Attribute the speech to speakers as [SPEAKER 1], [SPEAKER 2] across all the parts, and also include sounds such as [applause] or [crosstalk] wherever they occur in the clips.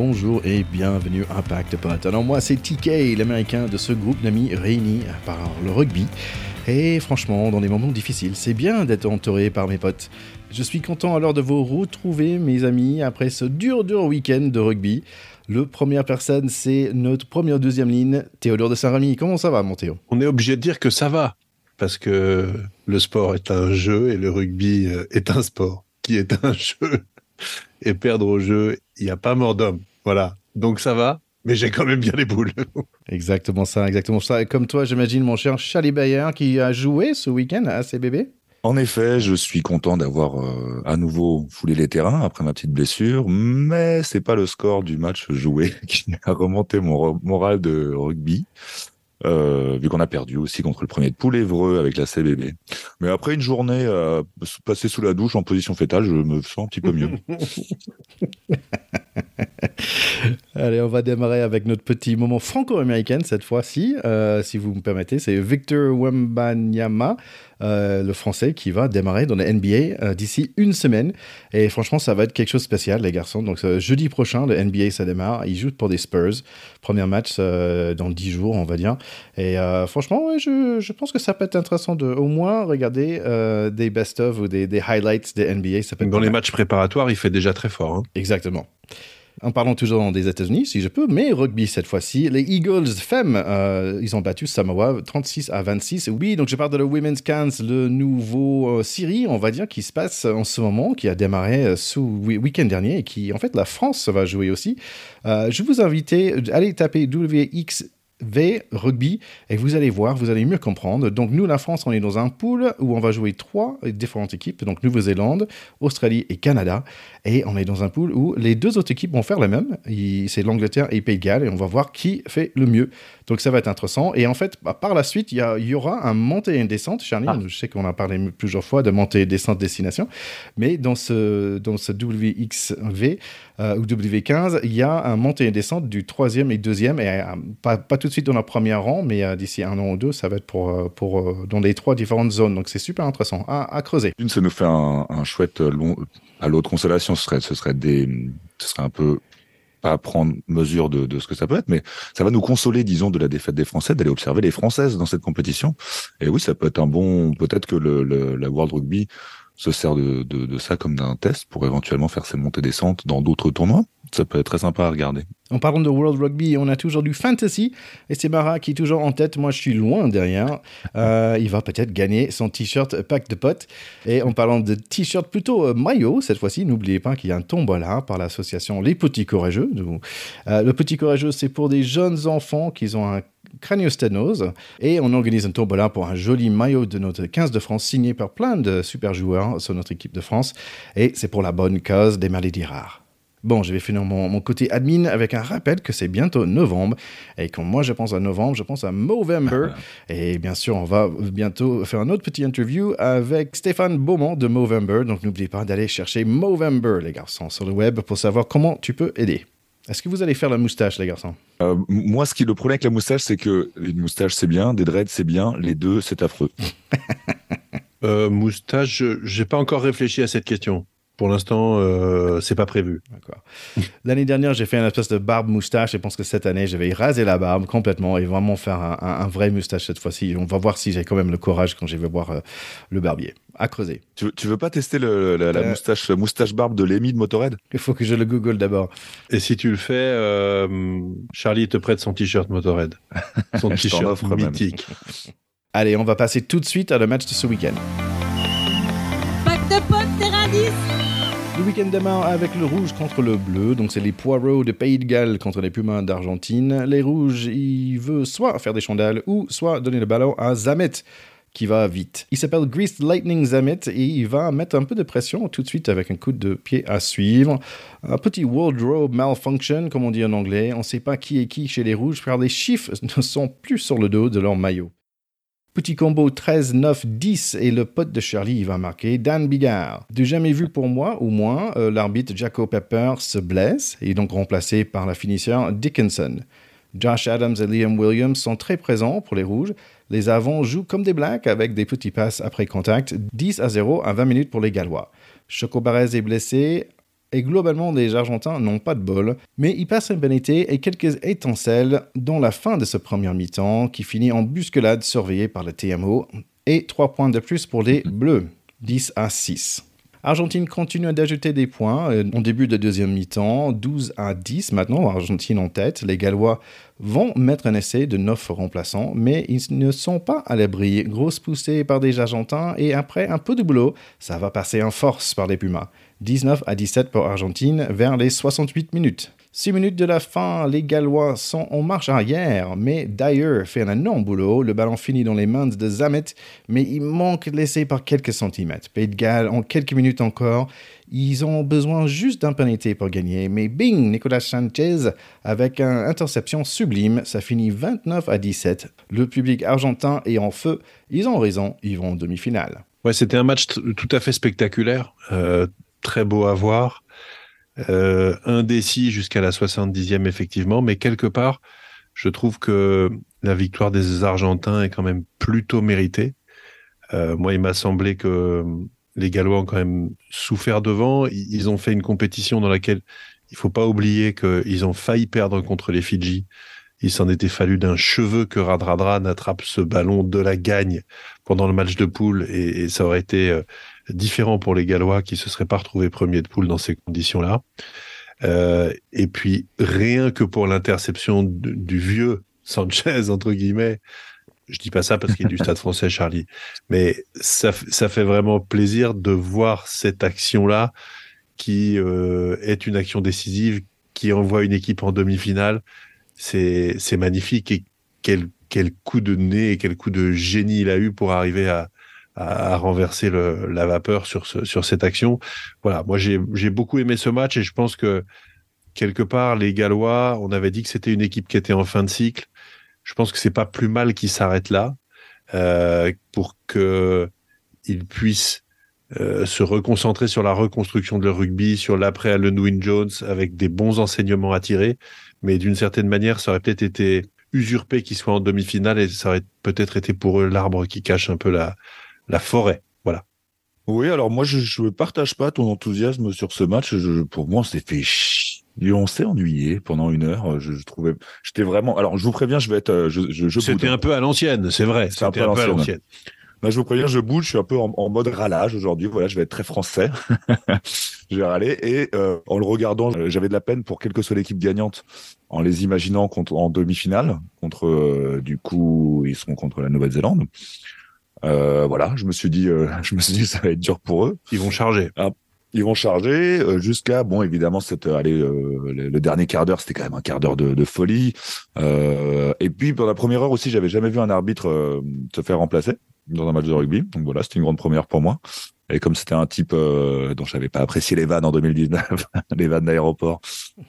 [SPEAKER 1] bonjour et bienvenue à Impact Pot. Alors moi c'est TK, l'américain de ce groupe d'amis réunis par le rugby. Et franchement, dans des moments difficiles, c'est bien d'être entouré par mes potes. Je suis content alors de vous retrouver mes amis après ce dur dur week-end de rugby. Le première personne, c'est notre première deuxième ligne, Théodore de Saint-Rémy. Comment ça va, mon Théo?
[SPEAKER 2] On est obligé de dire que ça va, parce que le sport est un jeu et le rugby euh, est un sport qui est un [laughs] jeu. Et perdre au jeu, il n'y a pas mort d'homme. Voilà. Donc ça va, mais j'ai quand même bien les boules. [laughs]
[SPEAKER 1] exactement ça, exactement ça. Et comme toi, j'imagine, mon cher Charlie Bayer, qui a joué ce week-end à CBB
[SPEAKER 3] en effet, je suis content d'avoir euh, à nouveau foulé les terrains après ma petite blessure, mais c'est pas le score du match joué [laughs] qui a remonté mon moral de rugby. Euh, vu qu'on a perdu aussi contre le premier de poule Évreux avec la CBB. Mais après une journée euh, passée sous la douche en position fétale, je me sens un petit peu mieux. [laughs]
[SPEAKER 1] Allez, on va démarrer avec notre petit moment franco-américain cette fois-ci, euh, si vous me permettez. C'est Victor Wembanyama, euh, le français, qui va démarrer dans la NBA euh, d'ici une semaine. Et franchement, ça va être quelque chose de spécial, les garçons. Donc, jeudi prochain, le NBA, ça démarre. Ils jouent pour des Spurs. Premier match dans dix jours, on va dire. Et franchement, je, pense que ça peut être intéressant de au moins regarder des best-of ou des, highlights des NBA. Ça peut
[SPEAKER 2] dans les matchs préparatoires, il fait déjà très fort. Hein.
[SPEAKER 1] Exactement. En parlant toujours des États-Unis, si je peux, mais rugby cette fois-ci. Les Eagles femmes, euh, ils ont battu Samoa 36 à 26. Oui, donc je parle de la Women's Cans, le nouveau euh, série, on va dire, qui se passe en ce moment, qui a démarré euh, sous week-end dernier et qui, en fait, la France va jouer aussi. je vous invite à aller taper WX V rugby et vous allez voir, vous allez mieux comprendre. Donc nous, la France, on est dans un pool où on va jouer trois différentes équipes, donc Nouvelle-Zélande, Australie et Canada. Et on est dans un pool où les deux autres équipes vont faire la même. C'est l'Angleterre et Pays de Galles et on va voir qui fait le mieux. Donc ça va être intéressant. Et en fait, bah, par la suite, il y, aura un montée et une descente. Charlie, ah. je sais qu'on a parlé plusieurs fois de montée et descente destination. Mais dans ce, dans ce WXV euh, ou W15, il y a un montée et descente du troisième et deuxième. Et euh, pas, pas, tout de suite dans le premier rang, mais euh, d'ici un an ou deux, ça va être pour, pour, dans les trois différentes zones. Donc c'est super intéressant à, creuser.
[SPEAKER 3] Une, ça nous fait un, un chouette long, à l'autre constellation, ce serait, ce serait des, ce serait un peu pas prendre mesure de, de, ce que ça peut être, mais ça va nous consoler, disons, de la défaite des Français, d'aller observer les Françaises dans cette compétition. Et oui, ça peut être un bon, peut-être que le, le, la World Rugby se sert de, de, ça comme d'un test pour éventuellement faire ses montées-descentes dans d'autres tournois. Ça peut être très sympa à regarder.
[SPEAKER 1] En parlant de World Rugby, on a toujours du fantasy. Et c'est Mara qui est toujours en tête. Moi, je suis loin derrière. Euh, il va peut-être gagner son t-shirt pack de potes. Et en parlant de t-shirt plutôt euh, maillot, cette fois-ci, n'oubliez pas qu'il y a un tombola par l'association Les Petits Courageux. Euh, le Petit Courageux, c'est pour des jeunes enfants qui ont un craniosténose. Et on organise un tombola pour un joli maillot de notre 15 de France signé par plein de super joueurs sur notre équipe de France. Et c'est pour la bonne cause des maladies rares. Bon, je vais finir mon, côté admin avec un rappel que c'est bientôt novembre. Et quand moi je pense à novembre, je pense à Movember. et bien sûr, on va bientôt faire un autre petit interview avec Stéphane Beaumont de Movember. Donc n'oubliez pas d'aller chercher Movember, les garçons, sur le web pour savoir comment tu peux aider. Est-ce que vous allez faire la moustache, les garçons?
[SPEAKER 3] Euh, Moi, ce qui le problème avec la moustache, c'est que une moustache, c'est bien, des dreads, c'est bien, les deux, c'est affreux.
[SPEAKER 2] euh, moustache, j'ai pas encore réfléchi à cette question. Pour l'instant, euh, c'est pas prévu.
[SPEAKER 1] D'accord. [laughs] L'année dernière, j'ai fait une espèce de barbe moustache. Je pense que cette année, je vais raser la barbe complètement et vraiment faire un, vrai moustache cette fois-ci. On va voir si j'ai quand même le courage quand je vais voir euh, le barbier. À creuser.
[SPEAKER 3] Tu, veux, veux pas tester la, euh, moustache, moustache barbe de Lémi de Motorhead?
[SPEAKER 1] Il faut que je le google d'abord.
[SPEAKER 2] Et si tu le fais, euh, Charlie te prête son t-shirt Motorhead. [laughs] Son t-shirt mythique. [laughs]
[SPEAKER 1] Allez, on va passer tout de suite à le match de ce week-end. de le week-end avec le rouge contre le bleu, donc c'est les poireaux de Pays de Galles contre les Pumas d'Argentine. Les rouges, il veut soit faire des chandelles ou soit donner le ballon à Zamet qui va vite. Il s'appelle Greased Lightning Zamet et il va mettre un peu de pression tout de suite avec un coup de pied à suivre. Un petit wardrobe malfunction, comme on dit en anglais. On ne sait pas qui est qui chez les rouges car les chiffres [laughs] ne sont plus sur le dos de leur maillot. Petit combo 13, 9, 10 et le pote de Shirley va marquer Dan Bigard. De jamais vu pour moi, au moins, euh, l'arbitre Jaco Pepper se blesse et est donc remplacé par la finisseur Dickinson. Josh Adams et Liam Williams sont très présents pour les Rouges. Les avants jouent comme des Blacks avec des petits passes après contact, 10 à 0 à 20 minutes pour les Gallois. Choco Barrez est blessé, Et globalement, les Argentins n'ont pas de bol, mais ils passent une bonne été et quelques étincelles dans la fin de ce premier mi-temps qui finit en bousculade surveillée par le TMO et 3 points de plus pour les Bleus, 10 à 6. Argentine continue d'ajouter des points euh, en début de deuxième mi-temps, 12 à 10 maintenant, Argentine en tête. Les Gallois vont mettre un essai de 9 remplaçants, mais ils ne sont pas à l'abri. Grosse poussée par des Argentins et après un peu de boulot, ça va passer en force par les Pumas. 19 à 17 pour Argentine vers les 68 minutes. 6 minutes de la fin, les Gallois sont en marche arrière, mais Dyer fait un énorme boulot. Le ballon finit dans les mains de Zamet, mais il manque l'essai par quelques centimètres. Pays de Galles, en quelques minutes encore, ils ont besoin juste d'un pénalité pour gagner. Mais bing, Nicolas Sanchez avec une interception sublime. Ça finit 29 à 17. Le public argentin est en feu. Ils ont raison, ils vont en demi-finale.
[SPEAKER 2] Ouais, c'était un match tout à fait spectaculaire, euh, très beau à voir euh, indécis jusqu'à la 70e effectivement, mais quelque part, je trouve que la victoire des Argentins est quand même plutôt méritée. Euh, moi, il m'a semblé que les Gallois ont quand même souffert devant. Ils ont fait une compétition dans laquelle il faut pas oublier qu'ils ont failli perdre contre les Fidji. Il s'en était fallu d'un cheveu que Radradra n'attrape ce ballon de la gagne pendant le match de poule et, ça aurait été euh, différent pour les Gallois qui se seraient pas retrouvés premiers de poule dans ces conditions-là. Euh, et puis rien que pour l'interception du vieux Sanchez entre guillemets, je dis pas ça parce qu'il est du Stade Français, Charlie, mais ça, ça fait vraiment plaisir de voir cette action-là qui euh, est une action décisive, qui envoie une équipe en demi-finale. C'est magnifique et quel quel coup de nez et quel coup de génie il a eu pour arriver à à, renverser la vapeur sur, ce, sur cette action. Voilà, moi j'ai beaucoup aimé ce match et je pense que quelque part les Gallois, on avait dit que c'était une équipe qui était en fin de cycle. Je pense que c'est pas plus mal qu'ils s'arrêtent là euh, pour que ils puissent euh, se reconcentrer sur la reconstruction de leur rugby, sur l'après Allen Wynne Jones, avec des bons enseignements à tirer. Mais d'une certaine manière, ça aurait peut-être été usurpé qu'ils soient en demi-finale et ça aurait peut-être été pour eux l'arbre qui cache un peu la, la forêt. Voilà.
[SPEAKER 3] Oui, alors moi, je ne partage pas ton enthousiasme sur ce match. Je, pour moi, on s'est fait chier. On s'est ennuyé pendant une heure. Je, trouvais, j'étais vraiment. Alors, je vous préviens, je vais être. Euh, je, je,
[SPEAKER 2] C'était un peu à l'ancienne, c'est vrai. C'était un, peu à l'ancienne.
[SPEAKER 3] Bah, je vous préviens, je bouge, je suis un peu en, mode râlage aujourd'hui. Voilà, je vais être très français. [laughs] je vais râler. Et euh, en le regardant, euh, j'avais de la peine pour quelle que soit l'équipe gagnante, en les imaginant contre, en demi-finale, contre, du coup, ils seront contre la Nouvelle-Zélande. Euh, voilà, je me suis dit, euh, [laughs] je me suis dit, ça va être dur pour eux.
[SPEAKER 2] Ils vont charger.
[SPEAKER 3] Ah, ils vont charger euh, jusqu'à bon évidemment cette allez le, dernier quart d'heure c'était quand même un quart d'heure de, de, folie. Et puis pour la première heure aussi j'avais jamais vu un arbitre se faire remplacer dans un match de rugby. Donc voilà c'était une grande première pour moi. Et comme c'était un type dont j'avais pas apprécié les vannes en 2019 [laughs] les vannes d'aéroport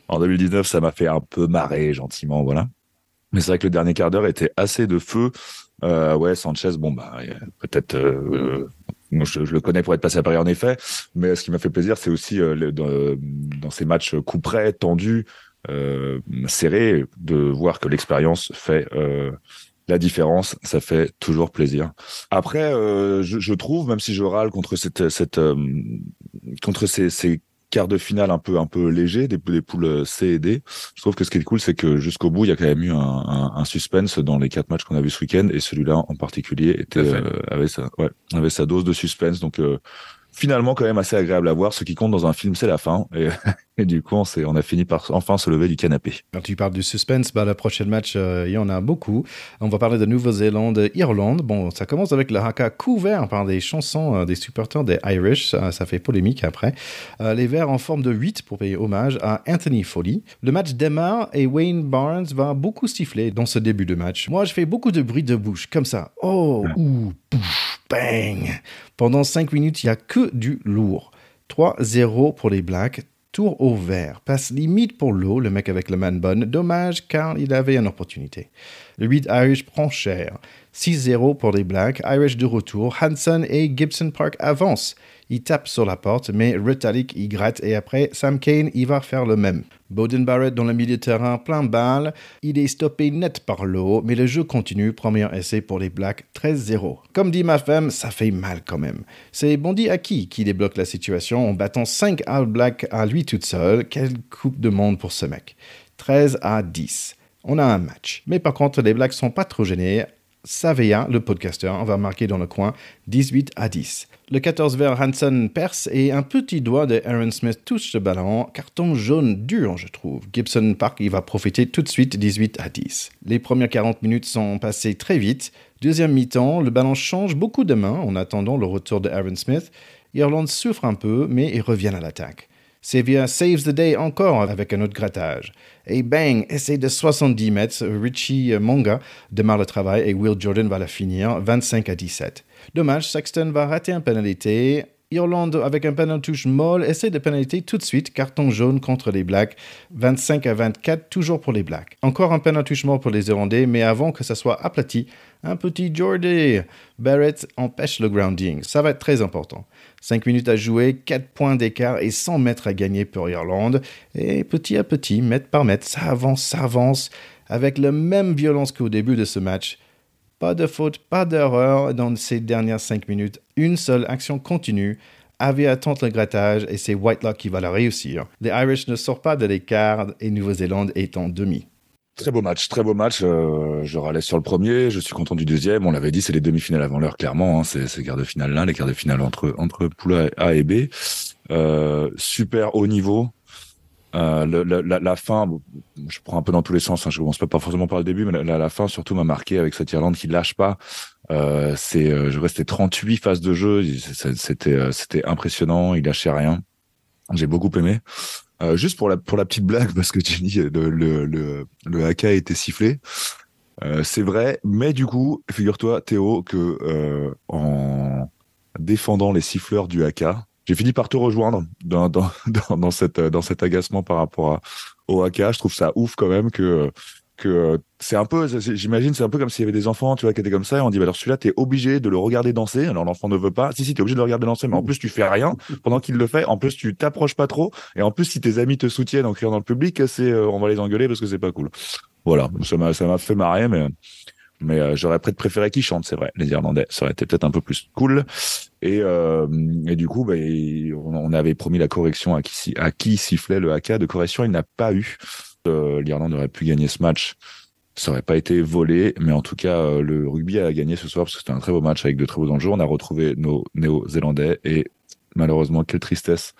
[SPEAKER 3] en 2019 ça m'a fait un peu marrer gentiment voilà. Mais c'est vrai que le dernier quart d'heure était assez de feu euh, ouais, Sanchez, bon bah peut-être. Euh, je, je, le connais pour être passé à Paris en effet, mais ce qui m'a fait plaisir, c'est aussi euh, dans, ces matchs coup près, tendus, euh, serrés, de voir que l'expérience fait la différence. Ça fait toujours plaisir. Après, je, je, trouve, même si je râle contre cette, cette contre ces, ces quart de finale un peu un peu léger des, des, poules C et D. Je trouve que ce qui est cool, c'est que jusqu'au bout, il y a quand même eu un, un, un suspense dans les quatre matchs qu'on a vu ce week-end, et celui-là en particulier était euh, avait sa ouais, avait sa dose de suspense. Donc euh, finalement quand même assez agréable à voir. Ce qui compte dans un film, c'est la fin. Et, [laughs] et du coup, on, on, a fini par enfin se lever du canapé.
[SPEAKER 1] Quand tu parles du suspense, bah, le prochain match, euh, il y en a beaucoup. On va parler de Nouvelle-Zélande, Irlande. Bon, ça commence avec le haka couvert par des chansons euh, des supporters des Irish. Ça, ça, fait polémique après. Euh, les Verts en forme de 8 pour payer hommage à Anthony Foley. Le match démarre et Wayne Barnes va beaucoup siffler dans ce début de match. Moi, je fais beaucoup de bruit de bouche, comme ça. Oh, ouh, pouf, bang. Pendant 5 minutes, il n'y a que du lourd. 3-0 pour les Blacks, tour au vert, passe limite pour l'eau, le mec avec le man bun, dommage car il avait une opportunité. Le 8 Irish prend cher. 6-0 pour les Blacks, Irish de retour, Hanson et Gibson Park avancent. Il tape sur la porte, mais Retallick y gratte et après, Sam Kane y va faire le même. Bowden Barrett dans le milieu de terrain, plein balle. Il est stoppé net par l'eau, mais le jeu continue. Premier essai pour les Blacks, 13-0. Comme dit ma femme, ça fait mal quand même. C'est Bondi Aki qui débloque la situation en battant 5 All Blacks à lui toute seule. Quelle coupe de monde pour ce mec. 13 à 10. On a un match. Mais par contre, les Blacks sont pas trop gênés. Savea, le podcasteur, va marquer dans le coin 18 à 10. Le 14 vers Hansen perce et un petit doigt de Aaron Smith touche le ballon. Carton jaune dur, je trouve. Gibson Park, il va profiter tout de suite 18 à 10. Les premières 40 minutes sont passées très vite. Deuxième mi-temps, le ballon change beaucoup de mains en attendant le retour de Aaron Smith. Irlande souffre un peu, mais ils reviennent à l'attaque. Sevilla saves the day encore avec un autre grattage. Et bang, essai de 70 mètres, Richie Monga démarre le travail et Will Jordan va la finir 25 à 17. Dommage, Sexton va rater un pénalité. Irlande, avec un penalty molle, essaie de pénalité tout de suite. Carton jaune contre les Blacks. 25 à 24, toujours pour les Blacks. Encore un penalty molle pour les Irlandais, mais avant que ça soit aplati, un petit Jordi. Barrett empêche le grounding. Ça va être très important. 5 minutes à jouer, 4 points d'écart et 100 mètres à gagner pour Irlande. Et petit à petit, mètre par mètre, ça avance, ça avance, avec la même violence qu'au début de ce match. Pas de faute, pas d'erreur dans ces dernières 5 minutes. Une seule action continue. Avait à tenter le grattage et c'est Whitelock qui va la réussir. Les Irish ne sortent pas de l'écart et Nouvelle-Zélande est en demi.
[SPEAKER 3] Très beau match, très beau match. Euh, je râlais sur le premier, je suis content du deuxième. On l'avait dit, c'est les demi-finales avant l'heure, clairement. Hein. C'est les quarts de finale là, les quarts de finale entre entre A et B. Euh, super haut niveau. Euh, le, la, la, fin, je prends un peu dans tous les sens. Hein, je commence pas, forcément par le début, mais la, la, fin surtout m'a marqué avec cette Irlande qui lâche pas. Euh, c'est, euh, je restais 38 phases de jeu. C'était, euh, c'était impressionnant. Il lâchait rien. J'ai beaucoup aimé. Euh, juste pour la, pour la petite blague, [laughs] parce que tu dis le, le, le, le haka a été sifflé. C'est vrai, mais du coup, figure-toi, Théo, que en défendant les siffleurs du haka, j'ai fini par te rejoindre dans, [laughs] dans, dans, cette, dans cet agacement par rapport à, au haka. Je trouve ça ouf quand même que que c'est un peu, j'imagine, c'est un peu comme s'il y avait des enfants, tu qui étaient comme ça, et on dit, bah alors celui-là, t'es obligé de le regarder danser. Alors l'enfant ne veut pas. Si, si, t'es obligé de le regarder danser, mais en plus, tu fais rien pendant qu'il le fait. En plus, tu t'approches pas trop. Et en plus, si tes amis te soutiennent en criant dans le public, c'est, euh, on va les engueuler parce que c'est pas cool. Voilà. Ça m'a, ça m'a fait marrer, mais, mais euh, j'aurais peut-être préféré qu'ils chantent, c'est vrai. Les Irlandais, ça aurait été peut-être un peu plus cool. Et, euh, et du coup, bah, on, avait promis la correction à qui, sifflait le haka de correction. Il n'a pas eu. Euh, L'Irlande aurait pu gagner ce match. Ça aurait pas été volé, mais en tout cas, euh, le rugby a gagné ce soir parce que c'était un très beau match avec de très beaux enjeux. On a retrouvé nos néo-zélandais et malheureusement, quelle tristesse.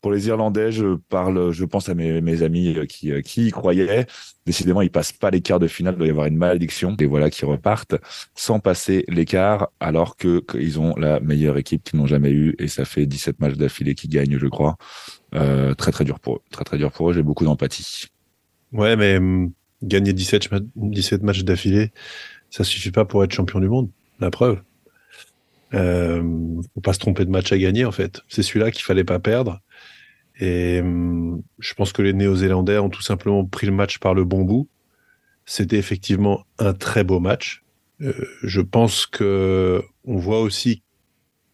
[SPEAKER 3] Pour les Irlandais, je parle, je pense à mes, amis qui, qui y croyaient. Décidément, ils passent pas l'écart de finale. Il doit y avoir une malédiction. Et voilà qui repartent sans passer l'écart, alors que qu'ils ont la meilleure équipe qu'ils n'ont jamais eue. Et ça fait 17 matchs d'affilée qui gagnent, je crois. Euh, très très dur pour eux. Très très dur pour eux. J'ai beaucoup d'empathie.
[SPEAKER 2] Ouais, mais hum, gagner 17, 17 matchs d'affilée, ça suffit pas pour être champion du monde. La preuve. Euh, faut pas se tromper de match à gagner en fait. C'est celui-là qu'il fallait pas perdre. Et hum, je pense que les Néo-Zélandais ont tout simplement pris le match par le bon bout. C'était effectivement un très beau match. Euh, je pense que on voit aussi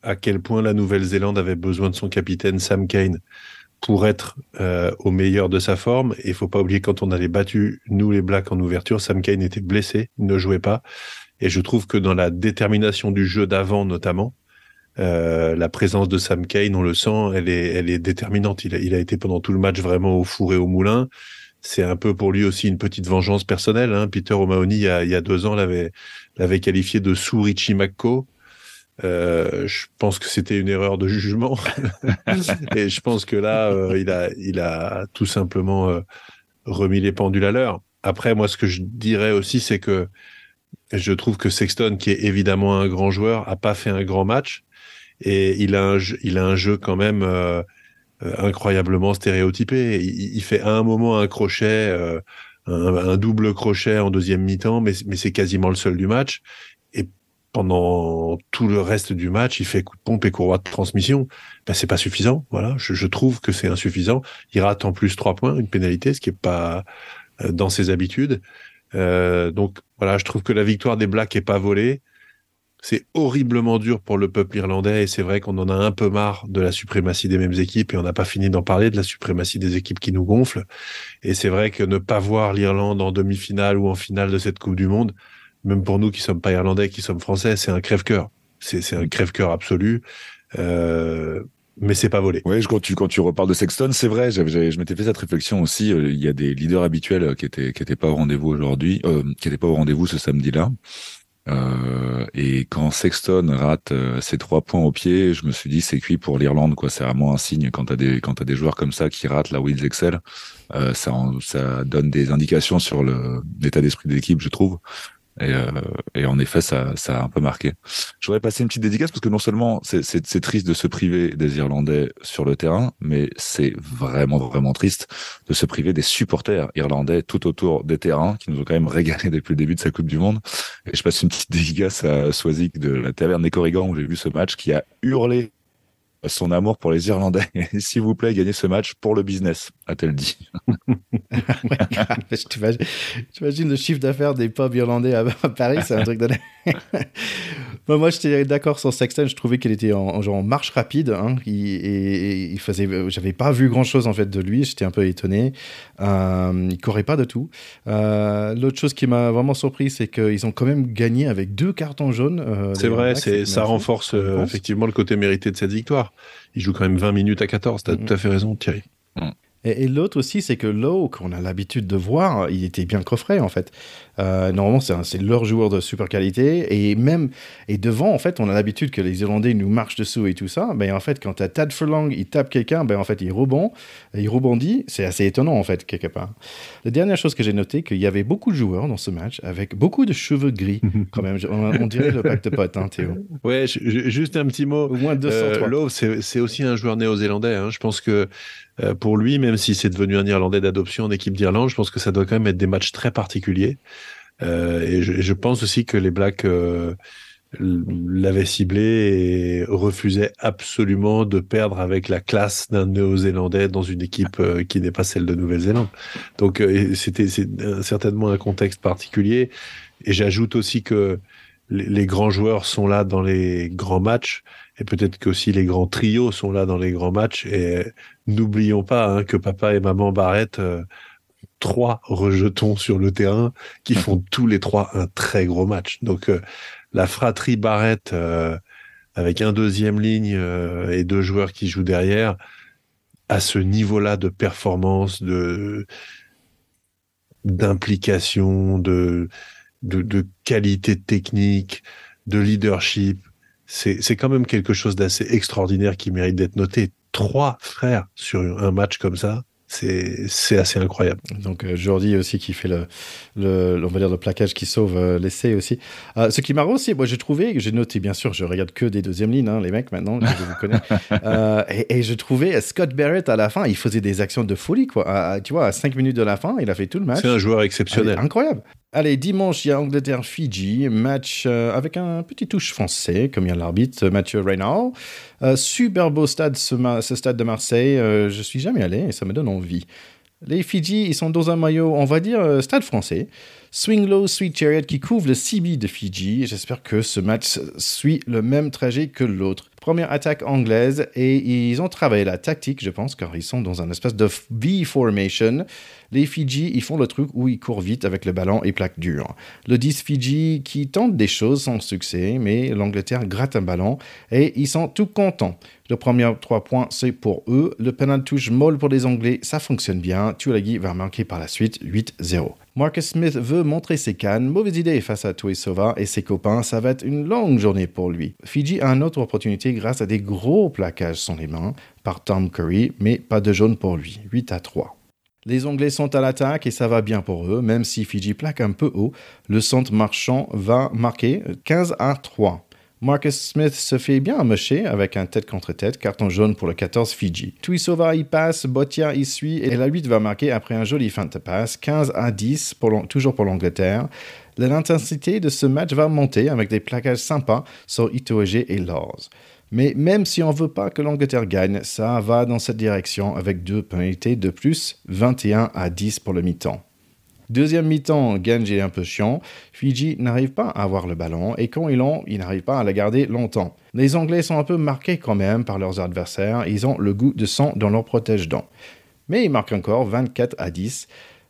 [SPEAKER 2] à quel point la Nouvelle-Zélande avait besoin de son capitaine Sam Kane pour être euh, au meilleur de sa forme. Et il faut pas oublier quand on avait battu nous les Blacks en ouverture, Sam Kane était blessé, ne jouait pas. Et je trouve que dans la détermination du jeu d'avant notamment, euh, la présence de Sam Kane, on le sent, elle est, elle est déterminante. Il a, il a été pendant tout le match vraiment au four et au moulin. C'est un peu pour lui aussi une petite vengeance personnelle. Hein. Peter O'Mahony, il y a, il y a deux ans, l'avait, l'avait qualifié de sous Richie McCaw. Euh, je pense que c'était une erreur de jugement [laughs] et je pense que là euh, il a il a tout simplement euh, remis les pendules à l'heure. Après moi ce que je dirais aussi c'est que je trouve que Sexton qui est évidemment un grand joueur a pas fait un grand match et il a un jeu, il a un jeu quand même euh, incroyablement stéréotypé. Il, il, fait à un moment un crochet un, un, double crochet en deuxième mi-temps mais mais c'est quasiment le seul du match pendant tout le reste du match, il fait coup de pompe et courroie de transmission. Ben, c'est pas suffisant. Voilà, je, je trouve que c'est insuffisant. Il rate en plus trois points, une pénalité, ce qui est pas euh, dans ses habitudes. Euh, donc voilà, je trouve que la victoire des Blacks est pas volée. C'est horriblement dur pour le peuple irlandais et c'est vrai qu'on en a un peu marre de la suprématie des mêmes équipes et on n'a pas fini d'en parler de la suprématie des équipes qui nous gonflent. Et c'est vrai que ne pas voir l'Irlande en demi-finale ou en finale de cette Coupe du Monde, même pour nous qui sommes pas irlandais, qui sommes français, c'est un crève-cœur. C'est un crève-cœur absolu. Euh, mais c'est pas volé.
[SPEAKER 3] Oui, quand tu, quand tu reparles de Sexton, c'est vrai, je m'étais fait cette réflexion aussi. Euh, il y a des leaders habituels qui étaient, qui pas au rendez-vous aujourd'hui, euh, qui étaient pas au rendez-vous ce samedi-là. Euh, et quand Sexton rate ses trois points au pied, je me suis dit c'est cuit pour l'Irlande quoi. C'est vraiment un signe quand t'as des quand as des joueurs comme ça qui ratent là où ils excellent. Euh, ça ça donne des indications sur l'état d'esprit de l'équipe, je trouve. Et, euh, et, en effet, ça, ça a un peu marqué. Je voudrais passer une petite dédicace parce que non seulement c'est triste de se priver des Irlandais sur le terrain, mais c'est vraiment, vraiment triste de se priver des supporters irlandais tout autour des terrains qui nous ont quand même régalé depuis le début de sa Coupe du Monde. Et je passe une petite dédicace à Swazik de la Taverne des Corrigans où j'ai vu ce match qui a hurlé son amour pour les Irlandais. [laughs] S'il vous plaît, gagnez ce match pour le business, a-t-elle dit. [laughs]
[SPEAKER 1] tu imagines le chiffre d'affaires des pubs irlandais à, Paris, c'est un truc de [laughs] moi, j'étais d'accord sur Sexton. Je trouvais qu'il était en, genre en marche rapide. Hein, et, il faisait, j'avais pas vu grand chose en fait de lui. J'étais un peu étonné. Euh, il courait pas de tout. Euh, l'autre chose qui m'a vraiment surpris, c'est qu'ils ont quand même gagné avec deux cartons jaunes.
[SPEAKER 2] Euh, c'est vrai, c'est ça renforce euh, effectivement le côté mérité de cette victoire. Il joue quand même 20 minutes à 14. Tu as mm. tout à fait raison, Thierry.
[SPEAKER 1] Mm. Et, l'autre aussi, c'est que Lowe, qu'on a l'habitude de voir, il était bien coffré en fait. Euh, normalement, c'est leur joueur de super qualité. Et même, et devant, en fait, on a l'habitude que les Irlandais nous marchent dessous et tout ça. Ben, en fait, quand tu as Tad Furlong, il tape quelqu'un, ben, en fait, il rebond, il rebondit. C'est assez étonnant, en fait, quelque part. La dernière chose que j'ai noté, qu'il y avait beaucoup de joueurs dans ce match avec beaucoup de cheveux gris, [laughs] quand même. On, dirait le pacte pote, hein, Théo.
[SPEAKER 2] Ouais, juste un petit mot. Au moins 203. Euh, c'est aussi un joueur néo-zélandais. Hein. Je pense que euh, pour lui, même si c'est devenu un Irlandais d'adoption en équipe d'Irlande, je pense que ça doit quand même être des matchs très particuliers. Euh, et, je, pense aussi que les Blacks euh, l'avaient ciblé et refusaient absolument de perdre avec la classe d'un Néo-Zélandais dans une équipe euh, qui n'est pas celle de Nouvelle-Zélande. Donc c'était certainement un contexte particulier. Et j'ajoute aussi que les, grands joueurs sont là dans les grands matchs et peut-être qu'aussi les grands trios sont là dans les grands matchs. Et n'oublions pas hein, que papa et maman Barrett trois rejetons sur le terrain qui font tous les trois un très gros match. Donc euh, la fratrie Barrett euh, avec un deuxième ligne euh, et deux joueurs qui jouent derrière à ce niveau-là de performance, de d'implication, de, de, de qualité technique, de leadership, c'est quand même quelque chose d'assez extraordinaire qui mérite d'être noté. Trois frères sur un match comme ça, c'est assez incroyable.
[SPEAKER 1] Donc euh, Jordi aussi qui fait le, le, on va dire le plaquage qui sauve euh, l'essai aussi. Euh, ce qui m'a aussi, moi j'ai trouvé, j'ai noté bien sûr, je regarde que des deuxièmes lignes, hein, les mecs maintenant, je vous connais. [laughs] et, et, je trouvais Scott Barrett à la fin, il faisait des actions de folie quoi. tu vois, à 5 minutes de la fin, il a fait tout le match.
[SPEAKER 2] C'est un joueur exceptionnel.
[SPEAKER 1] incroyable. Allez, dimanche, il y a Angleterre-Fidji, match euh, avec un petit touche français, comme il y a l'arbitre Mathieu Reynard. Euh, super beau stade, ce, stade de Marseille. Euh, je suis jamais allé et ça me donne envie. Les Fidji, ils sont dans un maillot, on va dire, stade français. Swing Low Sweet Chariot qui couvre le CB de Fidji. J'espère que ce match suit le même trajet que l'autre. Première attaque anglaise et ils ont travaillé la tactique, je pense, car ils sont dans un espèce de V-formation. Les Fidji, ils font le truc où ils courent vite avec le ballon et plaque dur. Le 10 Fidji qui tente des choses sans succès, mais l'Angleterre gratte un ballon et ils sont tout contents. Le premier 3 points, c'est pour eux. Le penalty touche molle pour les Anglais, ça fonctionne bien. Tuolagi va manquer par la suite 8-0. Marcus Smith veut montrer ses cannes. Mauvaise idée face à Tuisova et ses copains. Ça va être une longue journée pour lui. Fidji a une autre opportunité grâce à des gros plaquages sans les mains par Tom Curry, mais pas de jaune pour lui. 8 à 3. Les Anglais sont à l'attaque et ça va bien pour eux, même si Fidji plaque un peu haut. Le centre marchand va marquer 15 à 3. Marcus Smith se fait bien amocher avec un tête contre tête, carton jaune pour le 14 Fidji. Tuisova y passe, Botia y suit et la 8 va marquer après un joli fin de passe, 15 à 10, toujours pour l'Angleterre. L'intensité de ce match va monter avec des plaquages sympas sur Itoege et Laws. Mais même si on ne veut pas que l'Angleterre gagne, ça va dans cette direction avec deux pénalités de plus, 21 à 10 pour le mi-temps. Deuxième mi-temps, Gange est un peu chiant. Fiji n'arrive pas à avoir le ballon et quand ils l'ont, ils n'arrivent pas à la garder longtemps. Les Anglais sont un peu marqués quand même par leurs adversaires. Ils ont le goût de sang dans leur protège-dents. Mais ils marquent encore 24 à 10.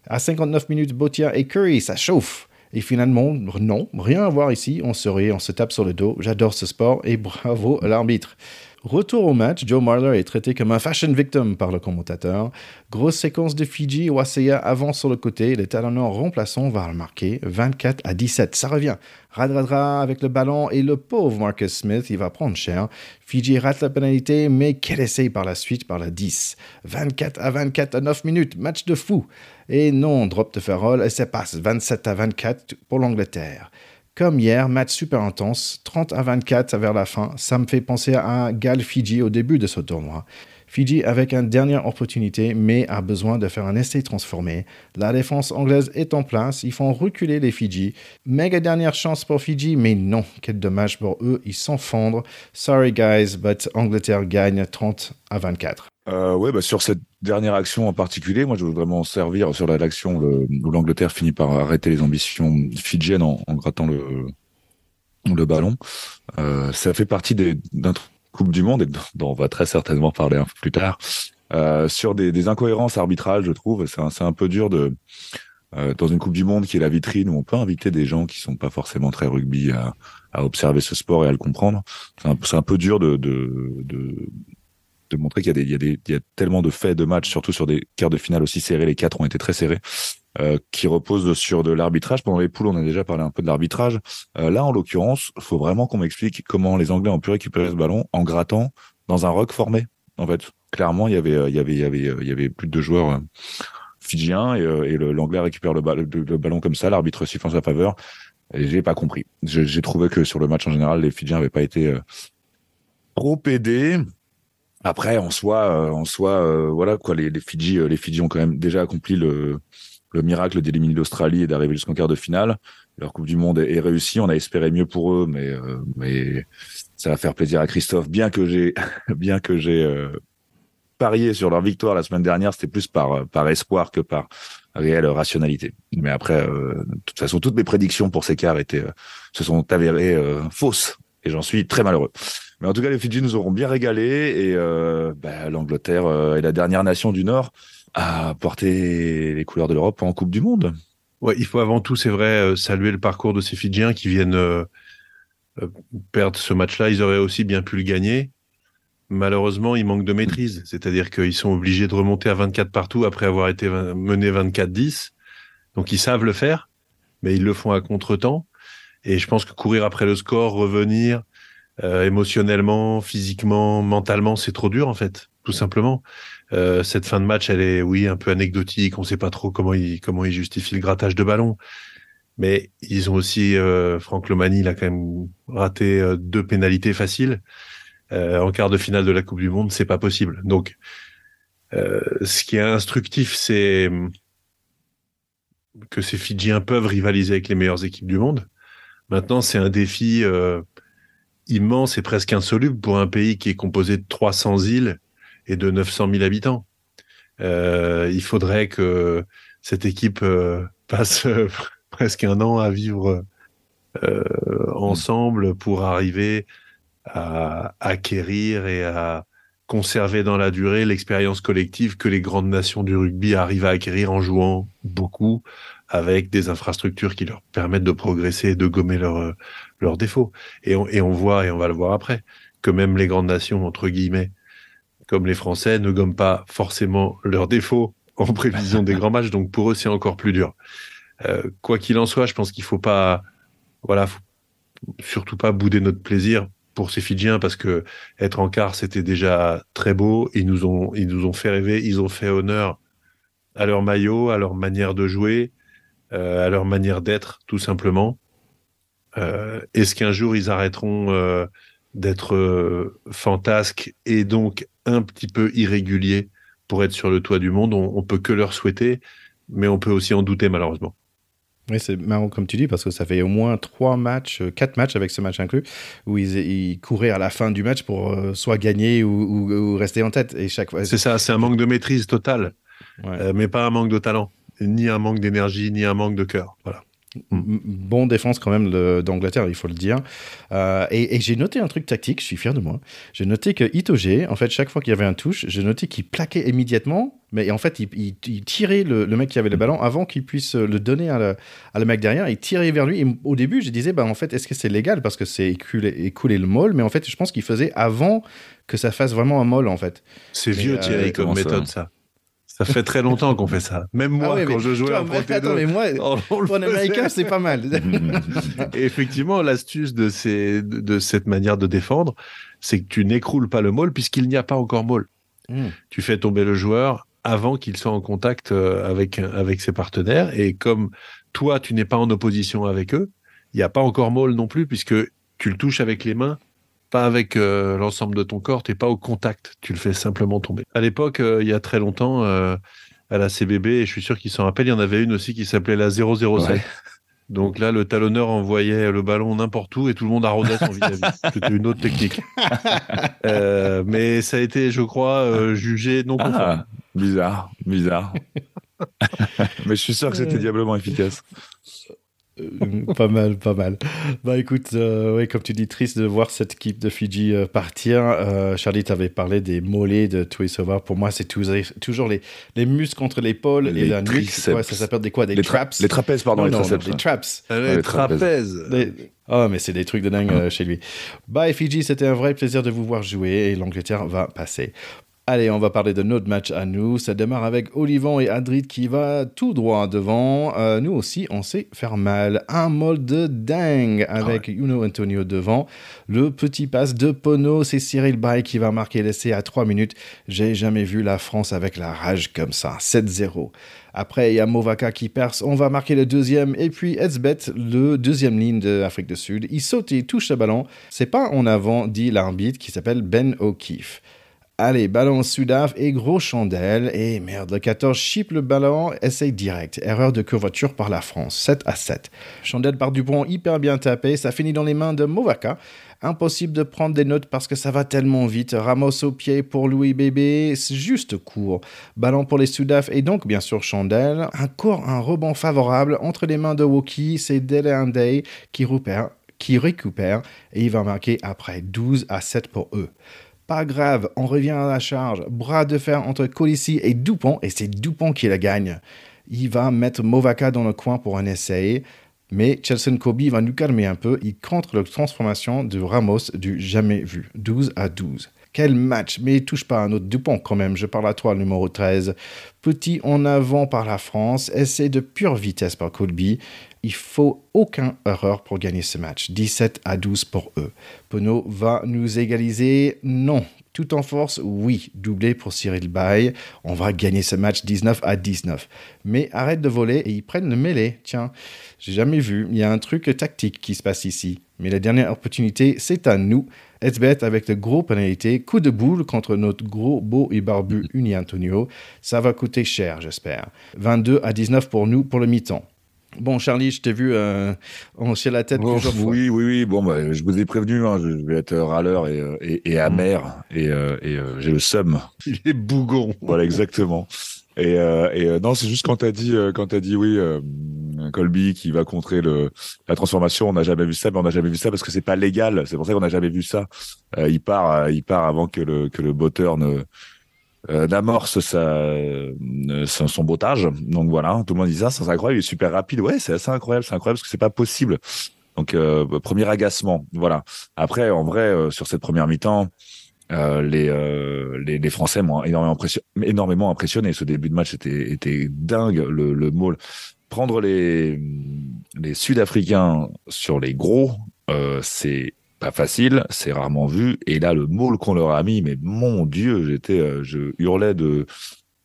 [SPEAKER 1] À 59 minutes, Botia et Curry, ça chauffe. Et finalement, non, rien à voir ici. On se rit, on se tape sur le dos. J'adore ce sport et bravo à l'arbitre. Retour au match, Joe Marler est traité comme un fashion victim par le commentateur. Grosse séquence de Fiji, Wasea avance sur le côté, le talonneur remplaçant va le marquer 24 à 17. Ça revient. Radradra avec le ballon et le pauvre Marcus Smith, il va prendre cher. Fiji rate la pénalité, mais quel essai par la suite par la 10. 24 à 24 à 9 minutes, match de fou. Et non, drop de Farrell et ça passe 27 à 24 pour l'Angleterre. Comme hier, match super intense, 30 à 24 vers la fin. Ça me fait penser à Gal Fiji au début de ce tournoi. Fiji avec une dernière opportunité, mais a besoin de faire un essai transformé. La défense anglaise est en place, ils font reculer les Fiji. Méga dernière chance pour Fiji, mais non, quel dommage pour eux, ils s'enfondrent. Sorry guys, but Angleterre gagne 30 à 24.
[SPEAKER 3] Euh, ouais, bah sur cette dernière action en particulier, moi je veux vraiment servir sur l'action où l'Angleterre finit par arrêter les ambitions fidjiennes en, grattant le, le ballon. Euh, ça fait partie d'un Coupe du Monde et dont on va très certainement parler un peu plus tard. Euh, sur des, des, incohérences arbitrales, je trouve, c'est un, un, peu dur de euh, dans une Coupe du Monde qui est la vitrine où on peut inviter des gens qui sont pas forcément très rugby à, à observer ce sport et à le comprendre. C'est un, un, peu dur de, de, de de montrer qu'il y, y, y, a tellement de faits de match, surtout sur des quarts de finale aussi serrés. Les quatre ont été très serrés, euh, qui reposent sur de l'arbitrage. Pendant les poules, on a déjà parlé un peu de l'arbitrage. Euh, là, en l'occurrence, faut vraiment qu'on m'explique comment les Anglais ont pu récupérer ce ballon en grattant dans un rock formé. En fait, clairement, il y avait, il y avait, il y avait, il y avait plus de deux joueurs euh, fidjiens et, euh, l'Anglais récupère le, ballon comme ça. L'arbitre siffle en sa faveur. Et j'ai pas compris. J'ai trouvé que sur le match en général, les Fidjiens n'avaient pas été euh, trop aidés. Après, en soi, euh, en soi, euh, voilà quoi, les, Fidji, euh, les Fidji ont quand même déjà accompli le, le miracle d'éliminer l'Australie et d'arriver jusqu'en quart de finale. Leur Coupe du Monde est, réussie. On a espéré mieux pour eux, mais ça va faire plaisir à Christophe. Bien que j'ai [laughs] bien que j'ai parié sur leur victoire la semaine dernière, c'était plus par par espoir que par réelle rationalité. Mais après, de toute façon, toutes mes prédictions pour ces quarts étaient se sont avérées fausses et j'en suis très malheureux. Mais en tout cas, les Fidji nous auront bien régalé et euh, bah, l'Angleterre euh, est la dernière nation du Nord à porter les couleurs de l'Europe en Coupe du Monde.
[SPEAKER 2] Ouais, il faut avant tout, c'est vrai, euh, saluer le parcours de ces Fidjiens qui viennent euh, euh, perdre ce match-là. Ils auraient aussi bien pu le gagner. Malheureusement, ils manquent de maîtrise, c'est-à-dire qu'ils sont obligés de remonter à 24 partout après avoir été menés 24-10. Donc ils savent le faire, mais ils le font à contre-temps. Et je pense que courir après le score, revenir, euh, émotionnellement, physiquement, mentalement, c'est trop dur en fait, tout simplement. Euh, cette fin de match, elle est, oui, un peu anecdotique. On ne sait pas trop comment ils comment ils justifient le grattage de ballon, mais ils ont aussi euh, Franck Lomani, il a quand même raté euh, deux pénalités faciles euh, en quart de finale de la Coupe du Monde. C'est pas possible. Donc, ce qui est instructif, c'est que ces Fidjiens peuvent rivaliser avec les meilleures équipes du monde. Maintenant, c'est un défi euh, immense et presque insoluble pour un pays qui est composé de 300 îles et de 900 000 habitants. Euh, il faudrait que cette équipe euh, [laughs] passe euh, presque un an à vivre euh, ensemble pour arriver à acquérir et à conserver dans la durée l'expérience collective que les grandes nations du rugby arrivent à acquérir en jouant beaucoup avec des infrastructures qui leur permettent de progresser et de gommer leurs leurs défauts. Et on, voit, et on va le voir après, que même les grandes nations, entre guillemets, comme les Français, ne gomment pas forcément leurs défauts [laughs] en prévision des grands matchs. Donc pour eux, c'est encore plus dur. Euh, quoi qu'il en soit, je pense qu'il faut pas, voilà, surtout pas bouder notre plaisir pour ces Fidjiens parce que être en quart, c'était déjà très beau. Ils nous ont, ils nous ont fait rêver. Ils ont fait honneur à leur maillot, à leur manière de jouer, euh, à leur manière d'être, tout simplement. Euh, Est-ce qu'un jour ils arrêteront euh, d'être euh, fantasques et donc un petit peu irréguliers pour être sur le toit du monde? On, on peut que leur souhaiter, mais on peut aussi en douter malheureusement.
[SPEAKER 1] Oui, c'est marrant comme tu dis, parce que ça fait au moins trois matchs, euh, quatre matchs avec ce match inclus, où ils, ils couraient à la fin du match pour euh, soit gagner ou, ou, ou, rester en tête. Et chaque fois.
[SPEAKER 2] C'est ça, c'est un manque de maîtrise totale,
[SPEAKER 1] Ouais.
[SPEAKER 2] euh, mais pas un manque de talent. Ni un manque d'énergie, ni un manque de cœur. Voilà.
[SPEAKER 1] Bon défense quand même le- d'Angleterre, il faut le dire. Euh, et et j'ai noté un truc tactique, je suis fier de moi. J'ai noté que Itoge, en fait, chaque fois qu'il y avait un touche, j'ai noté qu'il plaquait immédiatement, mais en fait, il, il- il tirait le, le mec qui avait le ballon avant qu'il puisse le donner à le, à le mec derrière. Il tirait vers lui. Et au début, je disais, bah, en fait, est-ce que c'est légal? Parce que c'est écoulé, écoulé le molle Mais en fait, je pense qu'il faisait avant que ça fasse vraiment un molle, en fait.
[SPEAKER 2] C'est vieux,
[SPEAKER 1] euh,
[SPEAKER 2] Thierry, comme méthode, ça. Ça fait très longtemps qu'on fait ça. Même moi,
[SPEAKER 1] Ah ouais,
[SPEAKER 2] quand je jouais Pro
[SPEAKER 1] attends,
[SPEAKER 2] T2,
[SPEAKER 1] mais moi,
[SPEAKER 2] on- on le
[SPEAKER 1] pour un
[SPEAKER 2] faisait.
[SPEAKER 1] américain, c'est pas mal. [laughs]
[SPEAKER 2] Et effectivement, l'astuce de, ces, de, de cette manière de défendre, c'est que tu n'écroules pas le maul puisqu'il n'y a pas encore maul.
[SPEAKER 1] Hmm.
[SPEAKER 2] Tu fais tomber le joueur avant qu'il soit en contact euh, avec, avec ses partenaires. Et comme toi, tu n'es pas en opposition avec eux, il n'y a pas encore maul non plus puisque tu le touches avec les mains, pas avec euh, l'ensemble de ton corps, tu n'es pas au contact, tu le fais simplement tomber. À l'époque, euh, il y a très longtemps, euh, à la CBB, et je suis sûr qu'ils s'en rappellent, il y en avait une aussi qui s'appelait la 007.
[SPEAKER 3] Ouais.
[SPEAKER 2] Donc là, le talonneur envoyait le ballon n'importe où et tout le monde arrosait son vis-à-vis. [laughs] C'était une autre technique. Euh, mais ça a été, je crois, euh, jugé non conforme.
[SPEAKER 3] Ah, bizarre, bizarre. [laughs] [laughs] Mais je suis sûr que c'était diablement efficace.
[SPEAKER 1] Euh, [laughs] pas mal, pas mal. Bah écoute, euh, ouais, comme tu dis, triste de voir cette équipe de Fidji euh, partir. Euh, Charlie t'avait parlé des mollets de Tuisova. Pour moi, c'est toujours, les, les muscles contre l'épaule et
[SPEAKER 3] Les
[SPEAKER 1] la nuque. Ouais, ça s'appelle des quoi Des
[SPEAKER 3] Les, tra-
[SPEAKER 1] traps?
[SPEAKER 3] les trapèzes, pardon,
[SPEAKER 1] Non,
[SPEAKER 3] les
[SPEAKER 1] non,
[SPEAKER 3] triceps.
[SPEAKER 1] non, des traps.
[SPEAKER 2] Allez,
[SPEAKER 3] Ouais,
[SPEAKER 2] trapèze.
[SPEAKER 1] Des- Oh, mais c'est des trucs de dingue [laughs] euh, chez lui. Bah, et Fidji, c'était un vrai plaisir de vous voir jouer et l'Angleterre va passer. Allez, on va parler de notre match à nous. Ça démarre avec Olivon et Adrid qui va tout droit devant. Euh, nous aussi, on sait faire mal. Un mode de dingue avec Uno Antonio devant. Le petit passe de Pono, c'est Cyril Bay qui va marquer l'essai à 3 minutes. J'ai jamais vu la France avec la rage comme ça. 7-0. Après, il y a Movaka qui perce. On va marquer le deuxième. Et puis, Etzbet, le deuxième ligne de l'Afrique du Sud. Il saute et il touche le ballon. C'est pas en avant, dit l'arbitre qui s'appelle Ben O'Keefe. Allez, ballon Sudaf et gros chandelle. Et merde, le 14 chip le ballon, essaye direct. Erreur de curvature par la France, 7 à 7. Chandelle par Dupont, hyper bien tapé. Ça finit dans les mains de Movaka. Impossible de prendre des notes parce que ça va tellement vite. Ramos au pied pour Louis Bébé, c'est juste court. Ballon pour les Sudaf et donc bien sûr Chandelle. Encore un rebond favorable entre les mains de Woki. C'est Andey qui récupère, qui récupère et il va marquer après 12 à 7 pour eux. Pas grave, on revient à la charge. Bras de fer entre Colissi et Dupont, et c'est Dupont qui la gagne. Il va mettre Movaka dans le coin pour un essai, mais Chelsea Kobe va nous calmer un peu. Il contre la transformation de Ramos du jamais vu. 12 à 12. Quel match, mais touche pas un autre Dupont quand même. Je parle à toi, numéro 13. Petit en avant par la France, essai de pure vitesse par Colby. Il faut aucun erreur pour gagner ce match. 17 à 12 pour eux. Penaud va nous égaliser? Non. Tout en force, oui. Doublé pour Cyril Bay. On va gagner ce match 19 à 19. Mais arrête de voler et ils prennent le mêlée. Tiens, j'ai jamais vu. Il y a un truc tactique qui se passe ici. Mais la dernière opportunité, c'est à nous. Etzbet avec de gros pénalités. Coup de boule contre notre gros, beau et barbu Uni Antonio. Ça va coûter cher, j'espère. 22 à 19 pour nous pour le mi-temps. Bon, Charlie, je t'ai vu euh, hocher la tête
[SPEAKER 3] Oh,
[SPEAKER 1] plusieurs fois.
[SPEAKER 3] oui, oui, oui. Bon, bah, je vous ai prévenu, hein, je vais être râleur et, euh, et, et amer et, euh, et euh, j'ai le seum. [laughs]
[SPEAKER 2] Il est bougon.
[SPEAKER 3] Voilà, exactement. Et, et non, c'est juste quand t'as dit, euh, quand t'as dit oui, Colby qui va contrer le la transformation. On n'a jamais vu ça, mais on n'a jamais vu ça parce que c'est pas légal. C'est pour ça qu'on n'a jamais vu ça. Il part, il part avant que le que le botteur ne euh, n'amorce sa, euh, son, son bottage. Donc voilà, tout le monde dit ça, c'est incroyable, il est super rapide. Ouais, c'est assez incroyable, c'est incroyable parce que c'est pas possible. Donc euh, premier agacement, voilà. Après, en vrai, euh, sur cette première mi-temps, euh, les, euh, les Français m'ont énormément, impression- énormément impressionné. Ce début de match était était dingue. Le le maul prendre les les Sud-Africains sur les gros, euh, c'est pas facile, c'est rarement vu. Et là, le maul qu'on leur a mis, mais mon Dieu, j'étais, euh, je hurlais de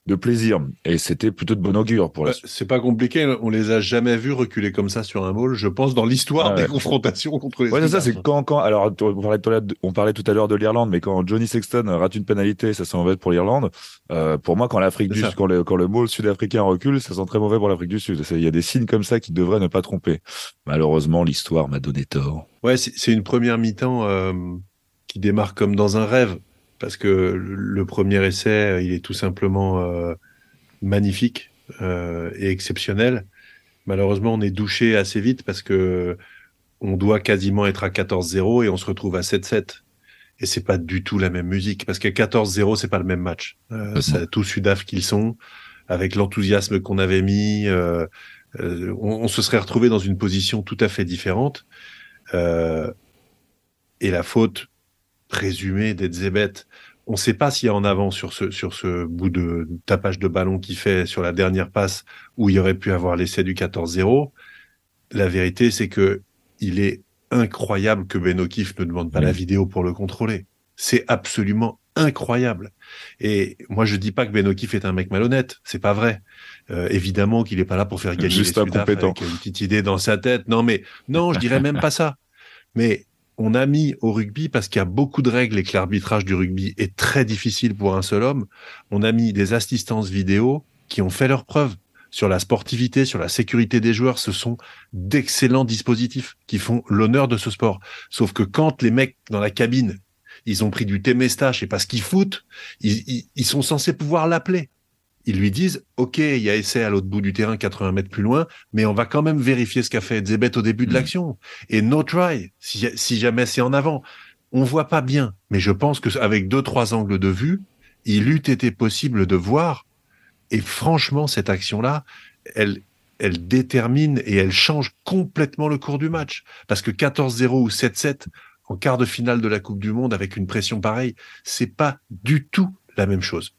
[SPEAKER 3] de plaisir. Et c'était plutôt de bon augure pour la
[SPEAKER 2] Ouais, C'est pas compliqué, on les a jamais vus reculer comme ça sur un môle, je pense, dans l'histoire
[SPEAKER 3] Ah ouais.
[SPEAKER 2] des confrontations contre les
[SPEAKER 3] Ouais, c'est ça, c'est quand, quand, alors, on parlait, tout à l'heure de- on parlait tout à l'heure de l'Irlande, mais quand Johnny Sexton rate une pénalité, ça sent mauvais pour l'Irlande. Euh, pour moi, quand l'Afrique du,
[SPEAKER 2] ça.
[SPEAKER 3] quand le, quand le sud-africain recule, ça sent très mauvais pour l'Afrique du Sud. Il y a des signes comme ça qui devraient ne pas tromper. Malheureusement, l'histoire m'a donné tort.
[SPEAKER 2] Ouais, c'est une première mi-temps euh, qui démarre comme dans un rêve, parce que le, le premier essai, euh, il est tout simplement euh, magnifique. euh, est exceptionnel. Malheureusement, on est douché assez vite parce que on doit quasiment être à 14-0 et on se retrouve à 7-7. Et c'est pas du tout la même musique parce qu'à 14-0, c'est pas le même match. Euh, c'est tout Sudaf qu'ils sont, avec l'enthousiasme qu'on avait mis. Euh, on, se serait retrouvé dans une position tout à fait différente. Euh, et la faute présumée d'Edzebet, on ne sait pas s'il y a en avant sur ce, sur ce bout de tapage de ballon qu'il fait sur la dernière passe où il aurait pu avoir l'essai du 14-0. La vérité, c'est que il est incroyable que Ben O'Keefe ne demande pas la vidéo pour le contrôler. C'est absolument incroyable. Et moi, je dis pas que Ben O'Keefe est un mec malhonnête. C'est pas vrai. Euh, évidemment qu'il est pas là pour faire gagner
[SPEAKER 3] Juste
[SPEAKER 2] les avec une petite idée dans sa tête. Non, mais non, je dirais même pas ça. Mais on a mis au rugby parce qu'il y a beaucoup de règles et que l'arbitrage du rugby est très difficile pour un seul homme. On a mis des assistances vidéo qui ont fait leurs preuves sur la sportivité, sur la sécurité des joueurs. Ce sont d'excellents dispositifs qui font l'honneur de ce sport. Sauf que quand les mecs dans la cabine, ils ont pris du thé mestache et parce qu'ils foutent, ils, ils- ils sont censés pouvoir l'appeler. Ils lui disent, OK, il y a essai à l'autre bout du terrain, 80 mètres plus loin, mais on va quand même vérifier ce qu'a fait Zebet au début de
[SPEAKER 3] Mhm.
[SPEAKER 2] l'action. Et no try, si, si jamais c'est en avant. On voit pas bien, mais je pense que avec deux, trois angles de vue, il eût été possible de voir. Et franchement, cette action-là, elle, elle détermine et elle change complètement le cours du match. Parce que 14-0 ou 7-7 en quart de finale de la Coupe du Monde avec une pression pareille, c'est pas du tout la même chose.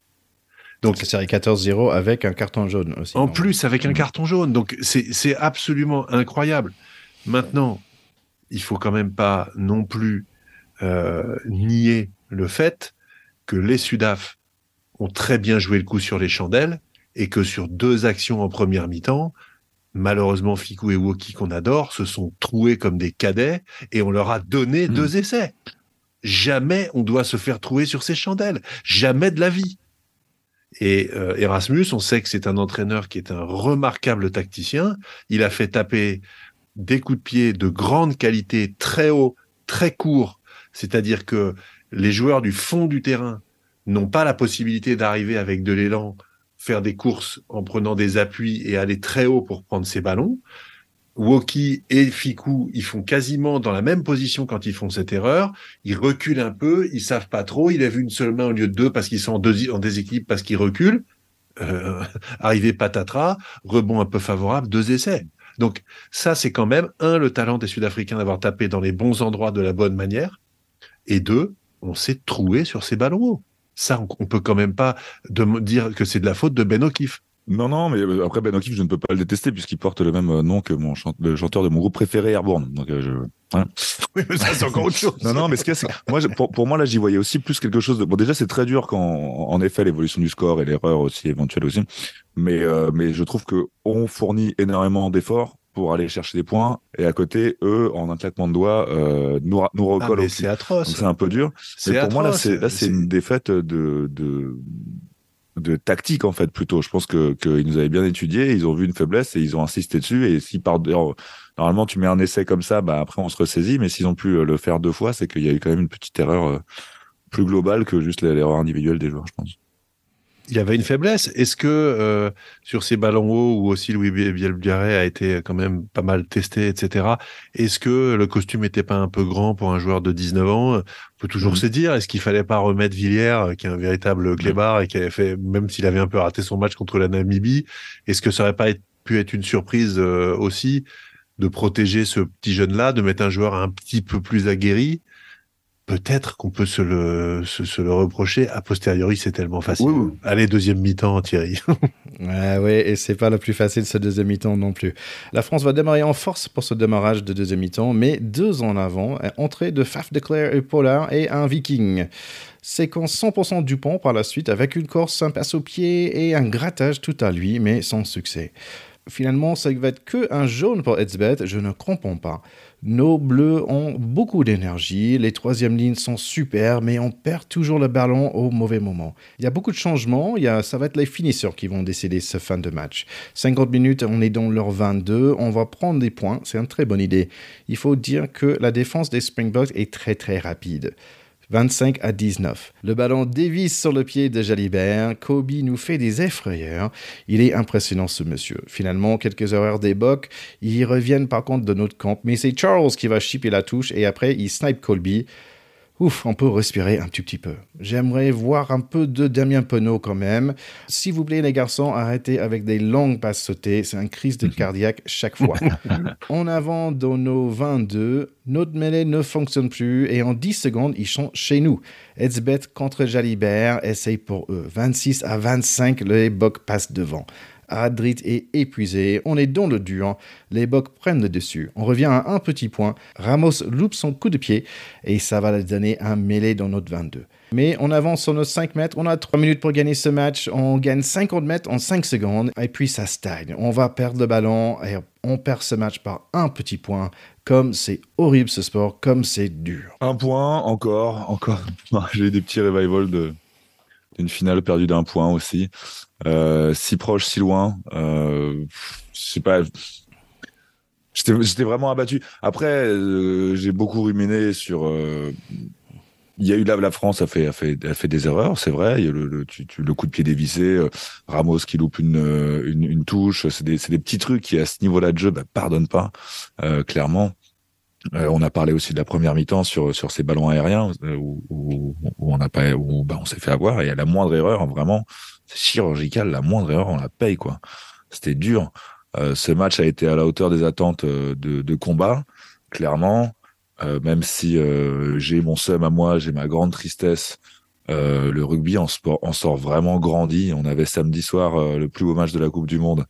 [SPEAKER 1] Donc, c'est série 14-0 avec un carton jaune aussi.
[SPEAKER 2] En plus, avec un
[SPEAKER 3] Mhm.
[SPEAKER 2] carton jaune. Donc, c'est absolument incroyable. Maintenant, il faut quand même pas non plus euh, nier le fait que les Sudaf ont très bien joué le coup sur les chandelles et que sur deux actions en première mi-temps, malheureusement, Fikou et Woki qu'on adore se sont troués comme des cadets et on leur a donné
[SPEAKER 3] Mhm.
[SPEAKER 2] deux essais. Jamais on doit se faire trouer sur ces chandelles. Jamais de la vie. Et euh, Erasmus, on sait que c'est un entraîneur qui est un remarquable tacticien. Il a fait taper des coups de pied de grande qualité, très haut, très court. C'est-à-dire que les joueurs du fond du terrain n'ont pas la possibilité d'arriver avec de l'élan, faire des courses en prenant des appuis et aller très haut pour prendre ces ballons. Woki et Fikou, ils font quasiment dans la même position quand ils font cette erreur. Ils reculent un peu, ils savent pas trop. Il a vu une seule main au lieu de deux parce qu'ils sont en, deux, déséquilibre parce qu'ils reculent. Euh, [laughs] arrivé patatras, rebond un peu favorable, deux essais. Donc ça, c'est quand même un le talent des Sud-Africains d'avoir tapé dans les bons endroits de la bonne manière, et deux, on s'est troué sur ces ballons. Ça, on, on peut quand même pas dire que c'est de la faute de Ben O'Keefe.
[SPEAKER 3] Non, non, mais euh, après Ben O'Keefe, je ne peux pas le détester puisqu'il porte le même euh, nom que mon chante- le chanteur de mon groupe préféré, Airborne. Donc, euh, je... hein. [laughs]
[SPEAKER 2] Oui, mais ça, c'est encore autre chose.
[SPEAKER 3] Non, non, mais ce qu'il y a, c'est que moi, je- pour, pour moi, là, j'y voyais aussi plus quelque chose de. Bon, déjà, c'est très dur quand, en effet, l'évolution du score et l'erreur aussi éventuelle aussi. Mais, euh, mais je trouve que on fournit énormément d'efforts pour aller chercher des points et à côté, eux, en un claquement de doigts, euh, nous, nous
[SPEAKER 2] Ah,
[SPEAKER 3] recollent aussi.
[SPEAKER 2] c'est atroce.
[SPEAKER 3] c'est un peu dur.
[SPEAKER 2] C'est
[SPEAKER 3] pour moi, là, c'est là, c'est une défaite de, de, de tactique, en fait, plutôt. Je pense que qu'ils nous avaient bien étudié, ils ont vu une faiblesse et ils ont insisté dessus. Et si par normalement tu mets un essai comme ça, bah après on se ressaisit. Mais s'ils ont pu euh, le faire deux fois, c'est qu'il y a eu quand même une petite erreur euh, plus globale que juste l'erreur individuelle des joueurs, je pense.
[SPEAKER 2] Il y avait une faiblesse. Est-ce que euh, sur ces ballons hauts, où aussi Louis Bielbiaré a été quand même pas mal testé, etc., est-ce que le costume était pas un peu grand pour un joueur de 19 ans? On peut toujours
[SPEAKER 3] Mhm.
[SPEAKER 2] se dire, est-ce qu'il fallait pas remettre Villiers, euh, qui est un véritable clébard et qui avait fait, même s'il avait un peu raté son match contre la Namibie, est-ce que ça aurait pas être- pu être une surprise euh, aussi de protéger ce petit jeune-là, de mettre un joueur un petit peu plus aguerri Peut-être qu'on peut se le, se, se le reprocher. A posteriori, c'est tellement facile.
[SPEAKER 3] Oui, oui.
[SPEAKER 2] Allez, deuxième mi-temps, Thierry. [laughs]
[SPEAKER 1] Ouais, ouais, et c'est pas le plus facile ce deuxième mi-temps non plus. La France va démarrer en force pour ce démarrage de deuxième mi-temps, mais deux en avant, entrée de Faf de Clerc et Pollard et un Viking. Séquence 100% Dupont par la suite avec une course, un passe au pied et un grattage tout à lui, mais sans succès. Finalement, ça va être que un jaune pour Edsbet, je ne comprends pas. Nos bleus ont beaucoup d'énergie, les troisièmes lignes sont super, mais on perd toujours le ballon au mauvais moment. Il y a beaucoup de changements, il y a, ça va être les finisseurs qui vont décider ce fin de match. 50 minutes, on est dans leur 22, on va prendre des points, c'est une très bonne idée. Il faut dire que la défense des Springboks est très très rapide. 25 à 19. Le ballon dévisse sur le pied de Jalibert. Kobe nous fait des effrayeurs. Il est impressionnant ce monsieur. Finalement, quelques erreurs Bucks. Ils reviennent par contre de notre camp. Mais c'est Charles qui va chipper la touche et après il snipe Colby. Ouf, on peut respirer un tout petit peu. J'aimerais voir un peu de Damien Penaud quand même. S'il vous plaît, les garçons, arrêtez avec des longues passes sautées. C'est un crise de [laughs] cardiaque chaque fois. [laughs] en avant dans nos 22, notre mêlée ne fonctionne plus et en 10 secondes, ils sont chez nous. Edsbet contre Jalibert, essaye pour eux. 26 à 25, les Bucks passent devant. Adrit est épuisé, on est dans le dur, les Bucks prennent le dessus. On revient à un petit point, Ramos loupe son coup de pied et ça va donner un mêlé dans notre 22. Mais on avance sur nos 5 mètres, on a 3 minutes pour gagner ce match, on gagne 50 mètres en 5 secondes et puis ça stagne. On va perdre le ballon et on perd ce match par un petit point. Comme c'est horrible ce sport, comme c'est dur.
[SPEAKER 3] Un point, encore, encore. [laughs] J'ai eu des petits revivals d'une finale perdue d'un point aussi. Euh, si proche, si loin. Euh, je sais pas. J'étais vraiment abattu. Après, euh, j'ai beaucoup ruminé sur. Euh, il y a eu là, la France a fait, a fait, a fait des erreurs, c'est vrai. Y a le, coup de pied dévissé, euh, Ramos qui loupe une, touche. C'est des, petits trucs qui, à ce niveau-là de jeu, bah, pardonnent pas, clairement. Euh, on a parlé aussi de la première mi-temps sur ces ballons aériens où, on n'a pas où bah, on s'est fait avoir et à la moindre erreur vraiment chirurgical la moindre erreur on la paye quoi c'était dur euh, ce match a été à la hauteur des attentes euh, de, de combat clairement euh, même si euh, j'ai mon seum à moi j'ai ma grande tristesse le rugby en sport en sort vraiment grandi on avait samedi soir le plus beau match de la Coupe du Monde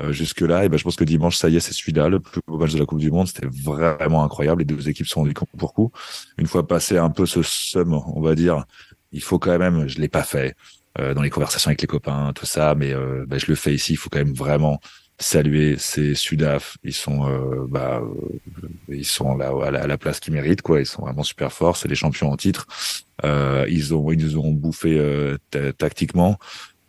[SPEAKER 3] euh, jusque-là. Et ben, je pense que dimanche, ça y est, c'est celui-là, le plus beau match de la Coupe du Monde. C'était vraiment incroyable. Les deux équipes sont rendues compte pour coup. Une fois passé un peu ce somme, on va dire, il faut quand même, je l'ai pas fait euh, dans les conversations avec les copains, tout ça, mais euh, ben, je le fais ici. Il faut quand même vraiment saluer ces Sudaf. Ils sont, euh, bah, euh, ils sont là à la, place qu'ils méritent, quoi. Ils sont vraiment super forts. C'est les champions en titre. ils ont, ils nous ont bouffé tactiquement.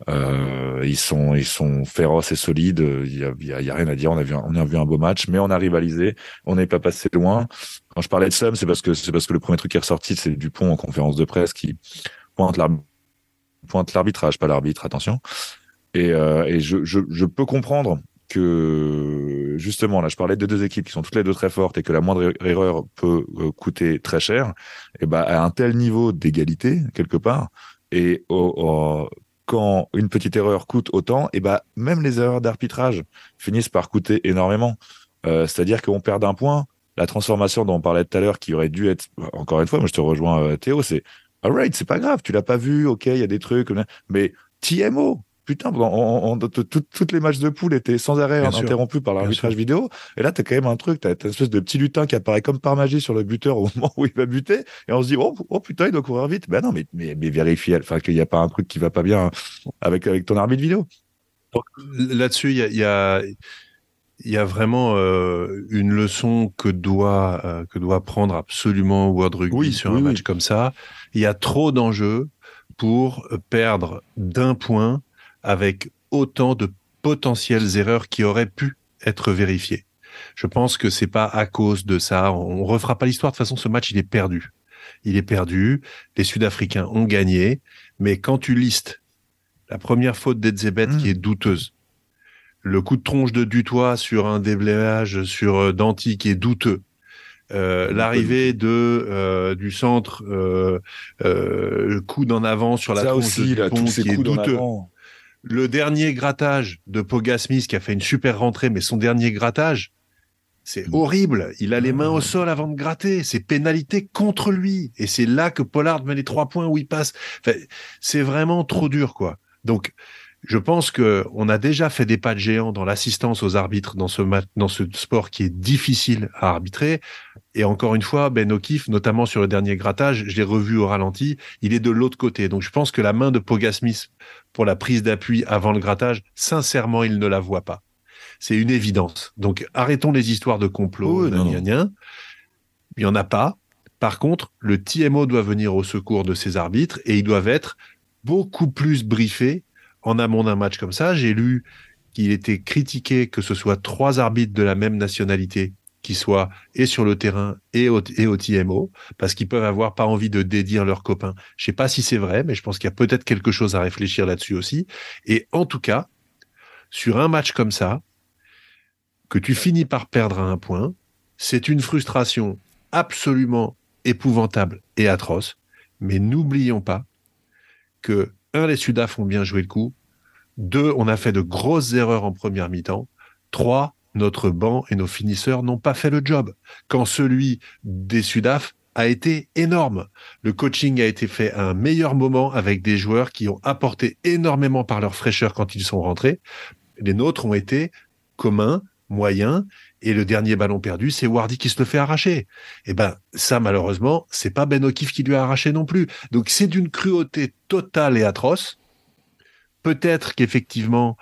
[SPEAKER 3] Euh, ils sont ils sont féroces et solides. Il y a, y y a rien à dire. On a vu on a vu un beau match, mais on a rivalisé. On n'est pas passé loin. Quand je parlais de Somme, c'est parce que c'est parce que le premier truc qui est ressorti, c'est Dupont en conférence de presse qui pointe l'arbitrage, pas l'arbitre. Attention. Et, euh, je, peux comprendre que justement là je parlais de deux équipes qui sont toutes les deux très fortes et que la moindre erreur peut euh, coûter très cher et ben à un tel niveau d'égalité quelque part et quand une petite erreur coûte autant, et bah même les erreurs d'arbitrage finissent par coûter énormément. Euh, C'est-à-dire qu'on perd un point. La transformation dont on parlait tout à l'heure, qui aurait dû être, encore une fois, moi je te rejoins Théo, c'est alright, c'est pas grave, tu l'as pas vu, ok, il y a des trucs, mais TMO, putain, on, toutes les matchs de poule étaient sans arrêt interrompus par l'arbitrage vidéo. Et là, tu as quand même un truc, tu as, une espèce de petit lutin qui apparaît comme par magie sur le buteur au [laughs] moment où il va buter. Et on se dit, oh, oh putain, il doit courir vite. Ben non, mais, mais, mais vérifie, enfin, qu'il n'y a pas un truc qui va pas bien avec, avec ton arbitre vidéo.
[SPEAKER 2] Là-dessus, il y a, y, a, y a, vraiment euh, une leçon que doit, euh, que doit prendre absolument World Rugby oui, sur un match comme ça. Il y a trop d'enjeux pour perdre d'un point avec autant de potentielles erreurs qui auraient pu être vérifiées. Je pense que c'est pas à cause de ça. On refera pas l'histoire. De toute façon, ce match, il est perdu. Il est perdu. Les Sud-Africains ont gagné. Mais quand tu listes la première faute d'Edzebet qui est douteuse, le coup de tronche de Dutoit sur un déblayage sur Danti qui est douteux, euh, l'arrivée de euh, du centre euh, euh, coude en avant sur la
[SPEAKER 3] ça tronche aussi, de Dupont, qui est douteux.
[SPEAKER 2] Le dernier grattage de Poga Smith qui a fait une super rentrée, mais son dernier grattage, c'est mm. horrible. Il a les mains au sol avant de gratter. C'est pénalité contre lui. Et c'est là que Pollard met les trois points où il passe. Enfin, c'est vraiment trop dur, quoi. Donc, je pense que on a déjà fait des pas de géant dans l'assistance aux arbitres dans ce dans ce sport qui est difficile à arbitrer. Et encore une fois, Ben O'Keefe, notamment sur le dernier grattage, je l'ai revu au ralenti, il est de l'autre côté. Donc je pense que la main de Poga Smith pour la prise d'appui avant le grattage, sincèrement, il ne la voit pas. C'est une évidence. Donc arrêtons les histoires de complot. Il n'y en a pas. Par contre, le TMO doit venir au secours de ces arbitres et ils doivent être beaucoup plus briefés en amont d'un match comme ça. J'ai lu qu'il était critiqué que ce soit trois arbitres de la même nationalité qui soient et sur le terrain et au, et au TMO, parce qu'ils peuvent avoir pas envie de dédire leurs copains. Je sais pas si c'est vrai, mais je pense qu'il y a peut-être quelque chose à réfléchir là-dessus aussi. Et en tout cas, sur un match comme ça, que tu finis par perdre à un point, c'est une frustration absolument épouvantable et atroce. Mais n'oublions pas que, un, les Sudaf ont bien joué le coup. Deux, on a fait de grosses erreurs en première mi-temps. Trois, notre banc et nos finisseurs n'ont pas fait le job. Quand celui des Sudaf a été énorme. Le coaching a été fait à un meilleur moment avec des joueurs qui ont apporté énormément par leur fraîcheur quand ils sont rentrés. Les nôtres ont été communs, moyens, et le dernier ballon perdu, c'est Wardy qui se le fait arracher. Eh ben, ça, malheureusement, c'est pas Ben O'Keefe qui lui a arraché non plus. Donc, c'est d'une cruauté totale et atroce. Peut-être qu'effectivement,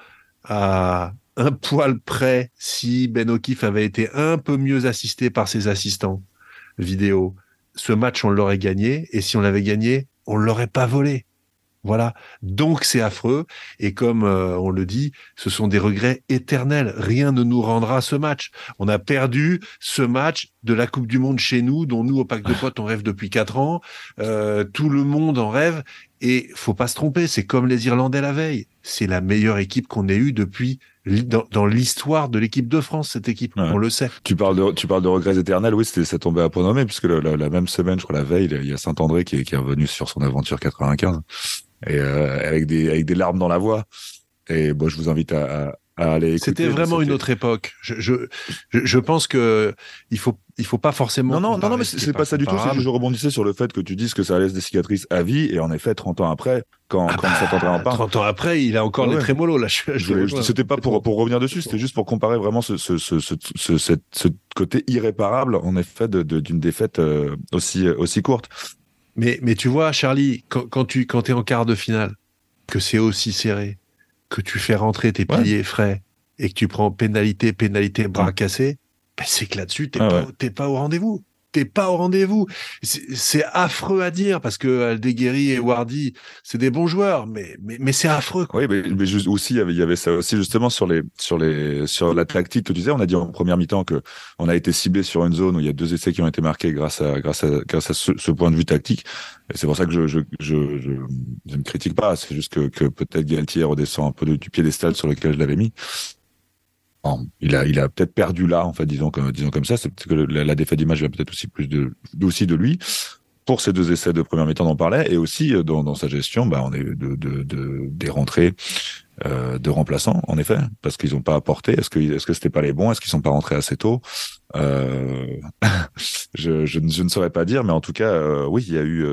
[SPEAKER 2] à un poil près, si Ben O'Keefe avait été un peu mieux assisté par ses assistants vidéo, ce match, on l'aurait gagné. Et si on l'avait gagné, on l'aurait pas volé. Voilà. Donc c'est affreux. Et comme euh, on le dit, ce sont des regrets éternels. Rien ne nous rendra ce match. On a perdu ce match de la Coupe du Monde chez nous, dont nous, au Pack de Potes, on rêve depuis quatre ans. Euh, tout le monde en rêve. Et faut pas se tromper, c'est comme les Irlandais la veille. C'est la meilleure équipe qu'on ait eue depuis dans, dans l'histoire de l'équipe de France, cette équipe.
[SPEAKER 3] Ouais.
[SPEAKER 2] On le sait.
[SPEAKER 3] Tu parles de, tu parles de regrets éternels. Oui, c'était, ça tombait à point nommé puisque le- la, la même semaine, je crois, la veille, il y a Saint-André qui, est- qui est revenu sur son aventure 95 et euh, avec des, avec des larmes dans la voix. Et bon, je vous invite à, à, à aller écouter.
[SPEAKER 2] C'était vraiment une autre époque. Je, je, je, pense que il faut, il faut pas forcément.
[SPEAKER 3] Non, non, non, mais
[SPEAKER 2] ce
[SPEAKER 3] c'est c'est pas ça du tout. Juste, je rebondissais sur le fait que tu dises que ça laisse des cicatrices à vie. Et en effet, 30 ans après, quand,
[SPEAKER 2] Ah
[SPEAKER 3] quand
[SPEAKER 2] bah,
[SPEAKER 3] Saint-André en parle,
[SPEAKER 2] 30 ans après, il a encore
[SPEAKER 3] Ouais.
[SPEAKER 2] les trémolos là. Je.
[SPEAKER 3] C'était pas pour, pour revenir dessus, c'était juste pour comparer vraiment ce, ce, ce, ce, côté irréparable, en effet, d'une défaite euh, aussi, aussi courte.
[SPEAKER 2] Mais, mais tu vois, Charlie, quand, quand tu quand es en quart de finale, que c'est aussi serré, que tu fais rentrer tes
[SPEAKER 3] Ouais.
[SPEAKER 2] piliers frais et que tu prends pénalité, pénalité, bras cassés, ben c'est que là-dessus, t'es
[SPEAKER 3] Ah
[SPEAKER 2] pas,
[SPEAKER 3] ouais.
[SPEAKER 2] t'es pas au rendez-vous. T'es pas au rendez-vous. C'est affreux à dire parce que Aldeguerri et Wardy, c'est des bons joueurs, mais, mais, mais c'est affreux.
[SPEAKER 3] Oui, mais, mais aussi, il y avait- ça aussi justement sur les, sur les, sur la tactique que tu disais. On a dit en première mi-temps que on a été ciblé sur une zone où il y a deux essais qui ont été marqués grâce à, grâce à, grâce à ce, point de vue tactique. Et c'est pour ça que je, je, je, je, ne critique pas. C'est juste que, que peut-être Galtier redescend un peu du piédestal sur lequel je l'avais mis. Il a, il a peut-être perdu là, en fait, disons comme, disons comme ça. C'est peut-être que la, défaite d'image vient peut-être aussi plus de, de lui. Pour ces deux essais de première mi-temps, on en parlait, et aussi euh, dans, sa gestion, bah, on est de, de, de, des rentrées euh, de remplaçants, en effet, parce qu'ils n'ont pas apporté. Est-ce que est-ce que c'était pas les bons? Est-ce qu'ils sont pas rentrés assez tôt? Euh... [laughs] je, je, ne- ne saurais pas dire, mais en tout cas, oui, il y a eu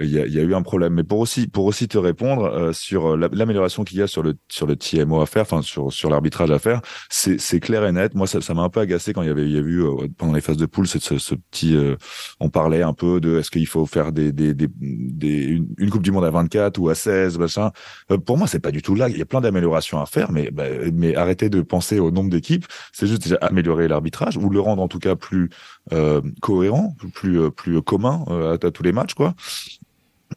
[SPEAKER 3] il y, a, il y a eu un problème. Mais pour aussi pour aussi te répondre euh, sur euh, la- l'amélioration qu'il y a sur le sur le TMO à faire, enfin sur sur l'arbitrage à faire, c'est clair et net. Moi, ça m'a un peu agacé quand il y avait il y a eu euh, pendant les phases de poule ce, ce, petit euh, on parlait un peu de est-ce qu'il faut faire des des, des, des une, coupe du monde à 24 ou à 16 machin. Euh, pour moi, c'est pas du tout là. Il y a plein d'améliorations à faire, mais bah, mais arrêtez de penser au nombre d'équipes. C'est juste déjà améliorer l'arbitrage ou le rendre en tout cas plus cohérent, plus plus commun à, à tous les matchs, quoi.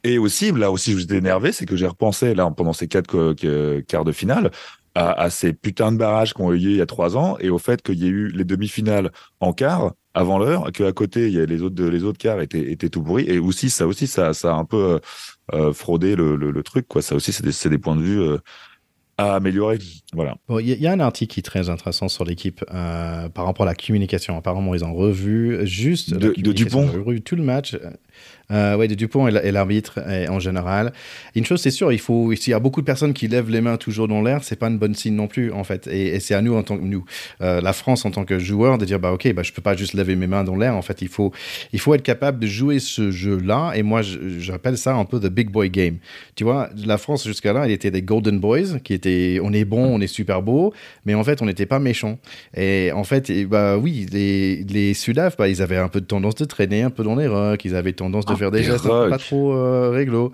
[SPEAKER 3] Et aussi, là aussi, je j'étais énervé, c'est que j'ai repensé là pendant ces quatre que- quarts de finale à, à ces putains de barrages qu'on a eu il y a trois ans et au fait qu'il y ait eu les demi-finales en quart avant l'heure, qu'à côté il y a les autres les autres quarts étaient étaient tout pourris et aussi ça aussi ça ça a un peu euh, euh, fraudé le, le, le truc quoi. Ça aussi c'est des des points de vue euh, à améliorer. Voilà.
[SPEAKER 1] Bon, il y, a- il y a un article qui est très intéressant sur l'équipe euh, par rapport à la communication. Apparemment, ils ont revu juste
[SPEAKER 3] De- de. Dupont
[SPEAKER 1] Ils ont revu tout le match. Euh, ouais, de Dupont et la- et l'arbitre en général. Une chose, c'est sûr, il faut. S'il y a beaucoup de personnes qui lèvent les mains toujours dans l'air, c'est pas une bonne signe non plus, en fait. Et, et c'est à nous en tant que nous, euh, la France en tant que joueur, de dire bah ok, bah je peux pas juste lever mes mains dans l'air. En fait, il faut, il faut être capable de jouer ce jeu-là. Et moi, j'appelle ça un peu the big boy game. Tu vois, la France jusqu'à là, elle était des golden boys, qui étaient, on est bon, on est super beau, mais en fait, on n'était pas méchants. Et en fait, et bah oui, les, les Sudaf, bah, ils avaient un peu de tendance de traîner un peu dans les rucks, ils avaient tendance de
[SPEAKER 3] Ah,
[SPEAKER 1] faire des gestes pas trop euh, réglo.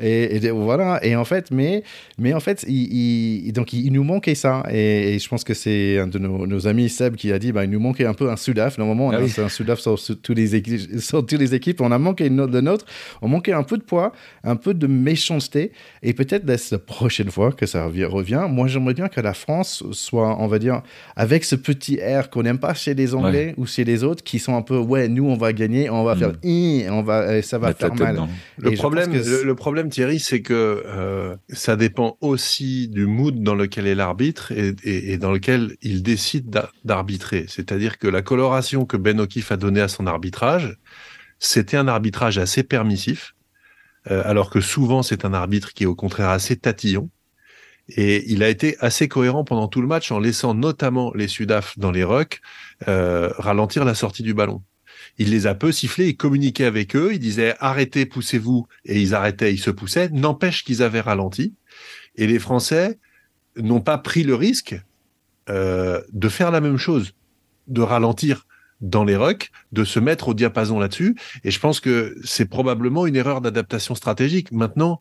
[SPEAKER 1] Et, voilà. Et en fait, mais, mais en fait, il, il- donc il, il nous manquait ça. Et, et je pense que c'est un de nos, nos amis Seb qui a dit, bah, il nous manquait un peu un Sudaf. Normalement, on
[SPEAKER 3] Ah
[SPEAKER 1] a
[SPEAKER 3] oui.
[SPEAKER 1] un Sudaf sur, sur tous les équipes, sur toutes les équipes. On a manqué une- le nôtre. On manquait un peu de poids, un peu de méchanceté. Et peut-être la prochaine fois que ça revi- revient. Moi, j'aimerais bien que la France soit, on va dire, avec ce petit air qu'on n'aime pas chez les Anglais ou chez les autres, qui sont un peu, ouais, nous, on va gagner, on va faire,
[SPEAKER 3] Mm.
[SPEAKER 1] on va, ça va
[SPEAKER 3] Mettre
[SPEAKER 1] faire mal.
[SPEAKER 2] Le problème, le problème, Thierry, c'est que euh, ça dépend aussi du mood dans lequel est l'arbitre et, dans lequel il décide d'a- d'arbitrer. C'est-à-dire que la coloration que Ben O'Keefe a donnée à son arbitrage, c'était un arbitrage assez permissif, euh, alors que souvent c'est un arbitre qui est au contraire assez tatillon. Et il a été assez cohérent pendant tout le match en laissant notamment les Sudaf dans les rucks euh, ralentir la sortie du ballon. Il les a peu sifflés, il communiquait avec eux, il disait arrêtez, poussez-vous, et ils arrêtaient, ils se poussaient. N'empêche qu'ils avaient ralenti. Et les Français n'ont pas pris le risque euh, de faire la même chose, de ralentir dans les rucks, de se mettre au diapason là-dessus. Et je pense que c'est probablement une erreur d'adaptation stratégique. Maintenant,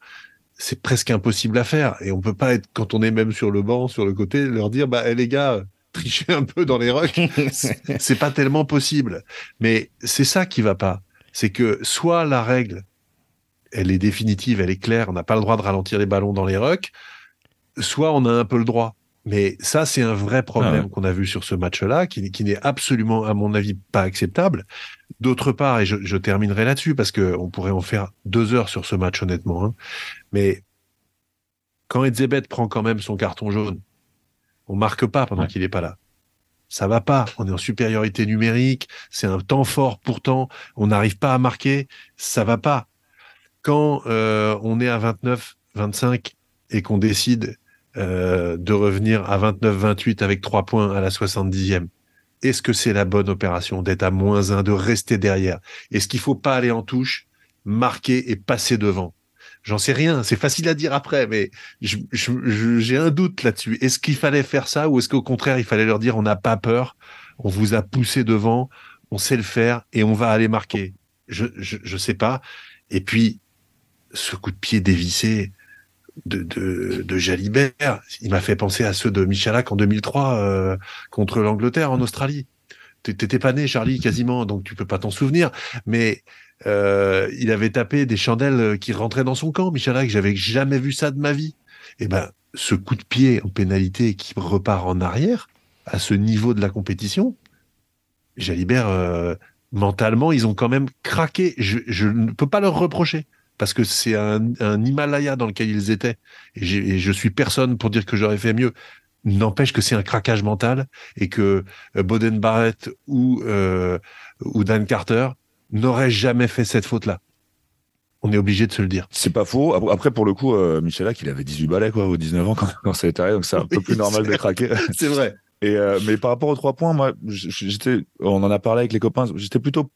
[SPEAKER 2] c'est presque impossible à faire. Et on peut pas être, quand on est même sur le banc, sur le côté, leur dire, bah, eh, les gars, trichez un peu dans les rucks. [laughs] C'est- pas tellement possible. Mais c'est ça qui va pas. C'est que soit la règle, elle est définitive, elle est claire, on n'a pas le droit de ralentir les ballons dans les rucks, soit on a un peu le droit. Mais ça, c'est un vrai problème
[SPEAKER 3] Ah ouais.
[SPEAKER 2] qu'on a vu sur ce match-là, qui, qui n'est absolument, à mon avis, pas acceptable. D'autre part, et je, je terminerai là-dessus, parce que on pourrait en faire deux heures sur ce match, honnêtement, hein, mais quand Edzebet prend quand même son carton jaune, on marque pas pendant
[SPEAKER 3] Ouais.
[SPEAKER 2] qu'il est pas là. Ça va pas. On est en supériorité numérique. C'est un temps fort. Pourtant, on n'arrive pas à marquer. Ça va pas. Quand euh, on est à 29, 25 et qu'on décide euh, de revenir à 29, 28 avec trois points à la 70e, est-ce que c'est la bonne opération d'être à moins 1, de rester derrière? Est-ce qu'il faut pas aller en touche, marquer et passer devant? J'en sais rien. C'est facile à dire après, mais j'ai un doute là-dessus. Est-ce qu'il fallait faire ça ou est-ce qu'au contraire, il fallait leur dire on n'a pas peur, on vous a poussé devant, on sait le faire et on va aller marquer? Je je, je sais pas. Et puis ce coup de pied dévissé de de, de Jalibert, il m'a fait penser à ceux de Michalak en 2003 euh, contre l'Angleterre en Australie. T'é- T'étais pas né, Charlie, quasiment, donc tu peux pas t'en souvenir. Mais euh, il avait tapé des chandelles qui rentraient dans son camp, Michalak. J'avais jamais vu ça de ma vie. Et ben, ce coup de pied en pénalité qui repart en arrière, à ce niveau de la compétition, Jalibert, euh, mentalement, ils ont quand même craqué. Je, ne peux pas leur reprocher. Parce que c'est un, Himalaya dans lequel ils étaient. Et, je suis personne pour dire que j'aurais fait mieux. N'empêche que c'est un craquage mental et que euh, Boden Barrett ou, euh, ou Dan Carter n'auraient jamais fait cette faute-là. On est obligé de se le dire.
[SPEAKER 3] C'est pas faux. Ap- Après, pour le coup, euh, il avait 18 balais, quoi, ou 19 ans quand, quand ça est arrivé, donc c'est un peu plus [laughs] normal de craquer.
[SPEAKER 2] C'est vrai.
[SPEAKER 3] Et euh, mais par rapport aux trois points, moi, j'étais, on en a parlé avec les copains, j'étais plutôt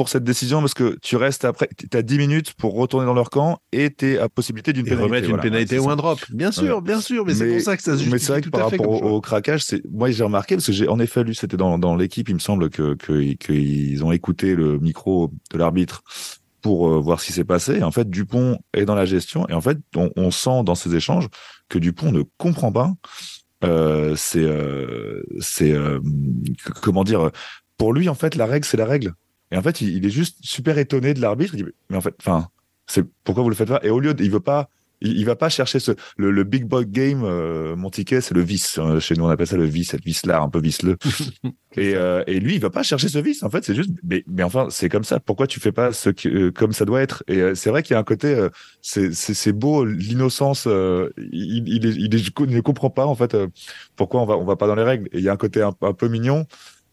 [SPEAKER 3] pour cette décision parce que tu restes après, tu as 10 minutes pour retourner dans leur camp et tu à possibilité d'une pénalité.
[SPEAKER 2] remettre une
[SPEAKER 3] voilà.
[SPEAKER 2] pénalité ou un drop. Bien sûr, bien sûr, mais, c'est pour ça que ça se justifie
[SPEAKER 3] Mais c'est vrai que par rapport au, craquage, c'est moi j'ai remarqué parce que j'ai en effet lu, c'était dans, dans l'équipe, il me semble que que- qu'ils ont écouté le micro de l'arbitre pour euh, voir ce qui s'est passé. Et en fait, Dupont est dans la gestion et en fait, on, on sent dans ces échanges que Dupont ne comprend pas. Euh, c'est euh, c'est euh, c- comment dire pour lui en fait la règle c'est la règle et en fait il, il est juste super étonné de l'arbitre. Il dit mais en fait enfin c'est pourquoi vous le faites pas? Et au lieu de, il veut pas il, il va pas chercher ce le, le big boy game euh, mon ticket c'est le vice hein. chez nous on appelle ça le vice cette vice là un peu viceleux [laughs] et, euh, et lui il va pas chercher ce vice. En fait c'est juste mais, mais enfin c'est comme ça. Pourquoi tu fais pas ce que, euh, comme ça doit être? Et euh, c'est vrai qu'il y a un côté euh, c'est beau l'innocence euh, il, il, est- il, est- il ne comprend pas en fait euh, pourquoi on va on va pas dans les règles. Et il y a un côté un, un peu mignon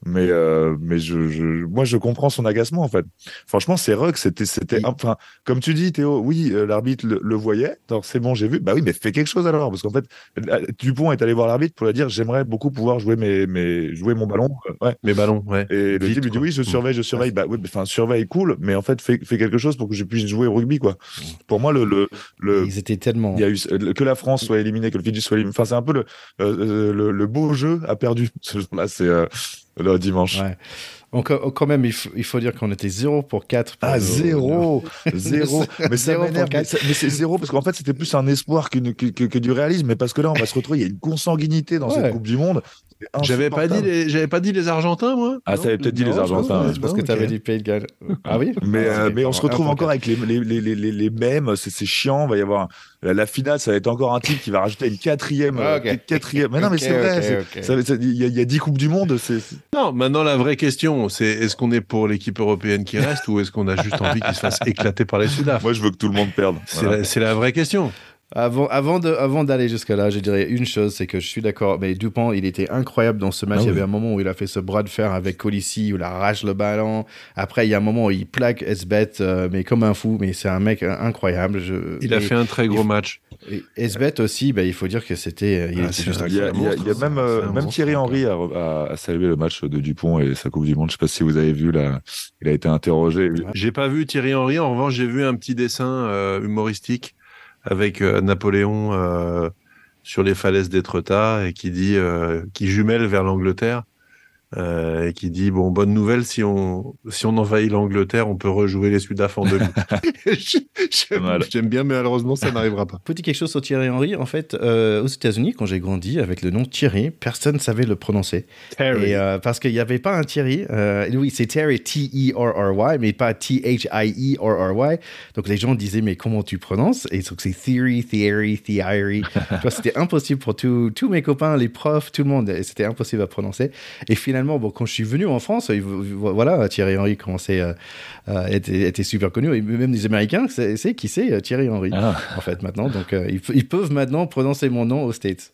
[SPEAKER 3] mais euh, mais je, je moi je comprends son agacement en fait. Franchement c'est rugs c'était c'était enfin comme tu dis Théo oui euh, l'arbitre le, le voyait. Donc c'est bon j'ai vu. Bah oui mais fais quelque chose alors parce qu'en fait euh, Dupont est allé voir l'arbitre pour lui dire j'aimerais beaucoup pouvoir jouer mes, mes jouer mon ballon. Euh, ouais.
[SPEAKER 2] Mes ballons, ouais.
[SPEAKER 3] et le type il dit oui je
[SPEAKER 2] Mm.
[SPEAKER 3] surveille je surveille. Bah oui enfin surveille cool mais en fait fais, fais quelque chose pour que je puisse jouer au rugby quoi. Pour moi le le, le
[SPEAKER 1] Ils étaient tellement.
[SPEAKER 3] il y a eu euh, que la France soit éliminée, que le Fidji soit éliminé. Enfin, c'est un peu le, euh, euh, le, le beau jeu a perdu. [laughs] Ce jour-là, c'est euh, le dimanche.
[SPEAKER 1] Ouais. Donc, euh, quand même, il faut, il faut dire qu'on était 0 pour 4. pour
[SPEAKER 3] Ah,
[SPEAKER 1] nos-
[SPEAKER 3] zéro, [laughs] zéro. [laughs] Mais ça m'énerve. Mais, c'est zéro parce qu'en fait, c'était plus un espoir qu'une- que, que, que du réalisme. Mais parce que là, on va se retrouver. Il y a une consanguinité dans
[SPEAKER 1] Ouais.
[SPEAKER 3] cette Coupe du Monde.
[SPEAKER 2] J'avais pas dit les, j'avais pas dit les Argentins, moi.
[SPEAKER 3] Ah, ça avait peut-être dit les Argentins.
[SPEAKER 1] C'est parce que tu avais dit Pays de Galles. Ah oui [laughs]
[SPEAKER 3] Mais, euh, mais on se retrouve encore avec les, les, les, les, les, les mêmes, c'est c'est chiant, il va y avoir la, la finale, ça va être encore un type qui va rajouter une quatrième,
[SPEAKER 1] Ah,
[SPEAKER 3] euh, quatrième. Mais non, mais c'est vrai, il y, a- il y a 10 coupes du monde, c'est c'est-
[SPEAKER 2] Non, maintenant la vraie question, c'est est-ce qu'on est pour l'équipe européenne qui reste ou est-ce qu'on a juste envie qu'il se fasse éclater par les Sudaf?
[SPEAKER 3] Moi je veux que tout le monde perde.
[SPEAKER 2] C'est
[SPEAKER 3] Voilà.
[SPEAKER 2] la, c'est la vraie question.
[SPEAKER 1] Avant, avant de, avant d'aller jusque là, je dirais une chose, c'est que je suis d'accord. Mais Dupont, il était incroyable dans ce match.
[SPEAKER 3] Ah
[SPEAKER 1] il y
[SPEAKER 3] oui.
[SPEAKER 1] avait un moment où il a fait ce bras de fer avec Colissi, où il arrache le ballon. Après, il y a un moment où il plaque Esbet, euh, mais comme un fou. Mais c'est un mec incroyable. Je,
[SPEAKER 2] Il a
[SPEAKER 1] et-
[SPEAKER 2] fait un très gros
[SPEAKER 1] il-
[SPEAKER 2] match.
[SPEAKER 1] et Esbet aussi, bah, il faut dire que c'était. euh, il
[SPEAKER 2] Ah,
[SPEAKER 3] Il y a, y a même, euh, même Thierry. Henry a, a, a salué le match de Dupont et sa Coupe du Monde. Je sais pas si vous avez vu là, il a été interrogé.
[SPEAKER 2] J'ai pas vu Thierry Henry. En revanche, j'ai vu un petit dessin euh, humoristique avec euh, Napoléon euh, sur les falaises d'Étretat et qui dit, euh, qui jumelle vers l'Angleterre euh, et qui dit bon bonne nouvelle si on si on envahit l'Angleterre, on peut rejouer les Sudaf en demi. [laughs] [laughs] J'aime bien, mais malheureusement ça n'arrivera pas.
[SPEAKER 1] Petit quelque chose sur Thierry Henry. En fait, euh, aux États-Unis, quand j'ai grandi avec le nom Thierry, personne ne savait le prononcer. Et, euh, parce qu'il n'y avait pas un Thierry. euh, oui, c'est Terry, T-E-R-R-Y, mais pas T-H-I-E-R-R-Y. Donc les gens disaient, mais comment tu prononces? Et donc c'est Theory, Theory, Theory. [laughs] Tu vois, c'était impossible pour tous tous mes copains, les profs, tout le monde. C'était impossible à prononcer. Et finalement, bon, quand je suis venu en France, il- voilà, Thierry Henry commençait à à être était super connu. Et même les Américains, c'est qui c'est euh, Thierry Henry
[SPEAKER 3] Ah.
[SPEAKER 1] en fait, maintenant. Donc, euh, ils, ils peuvent maintenant prononcer mon nom aux States.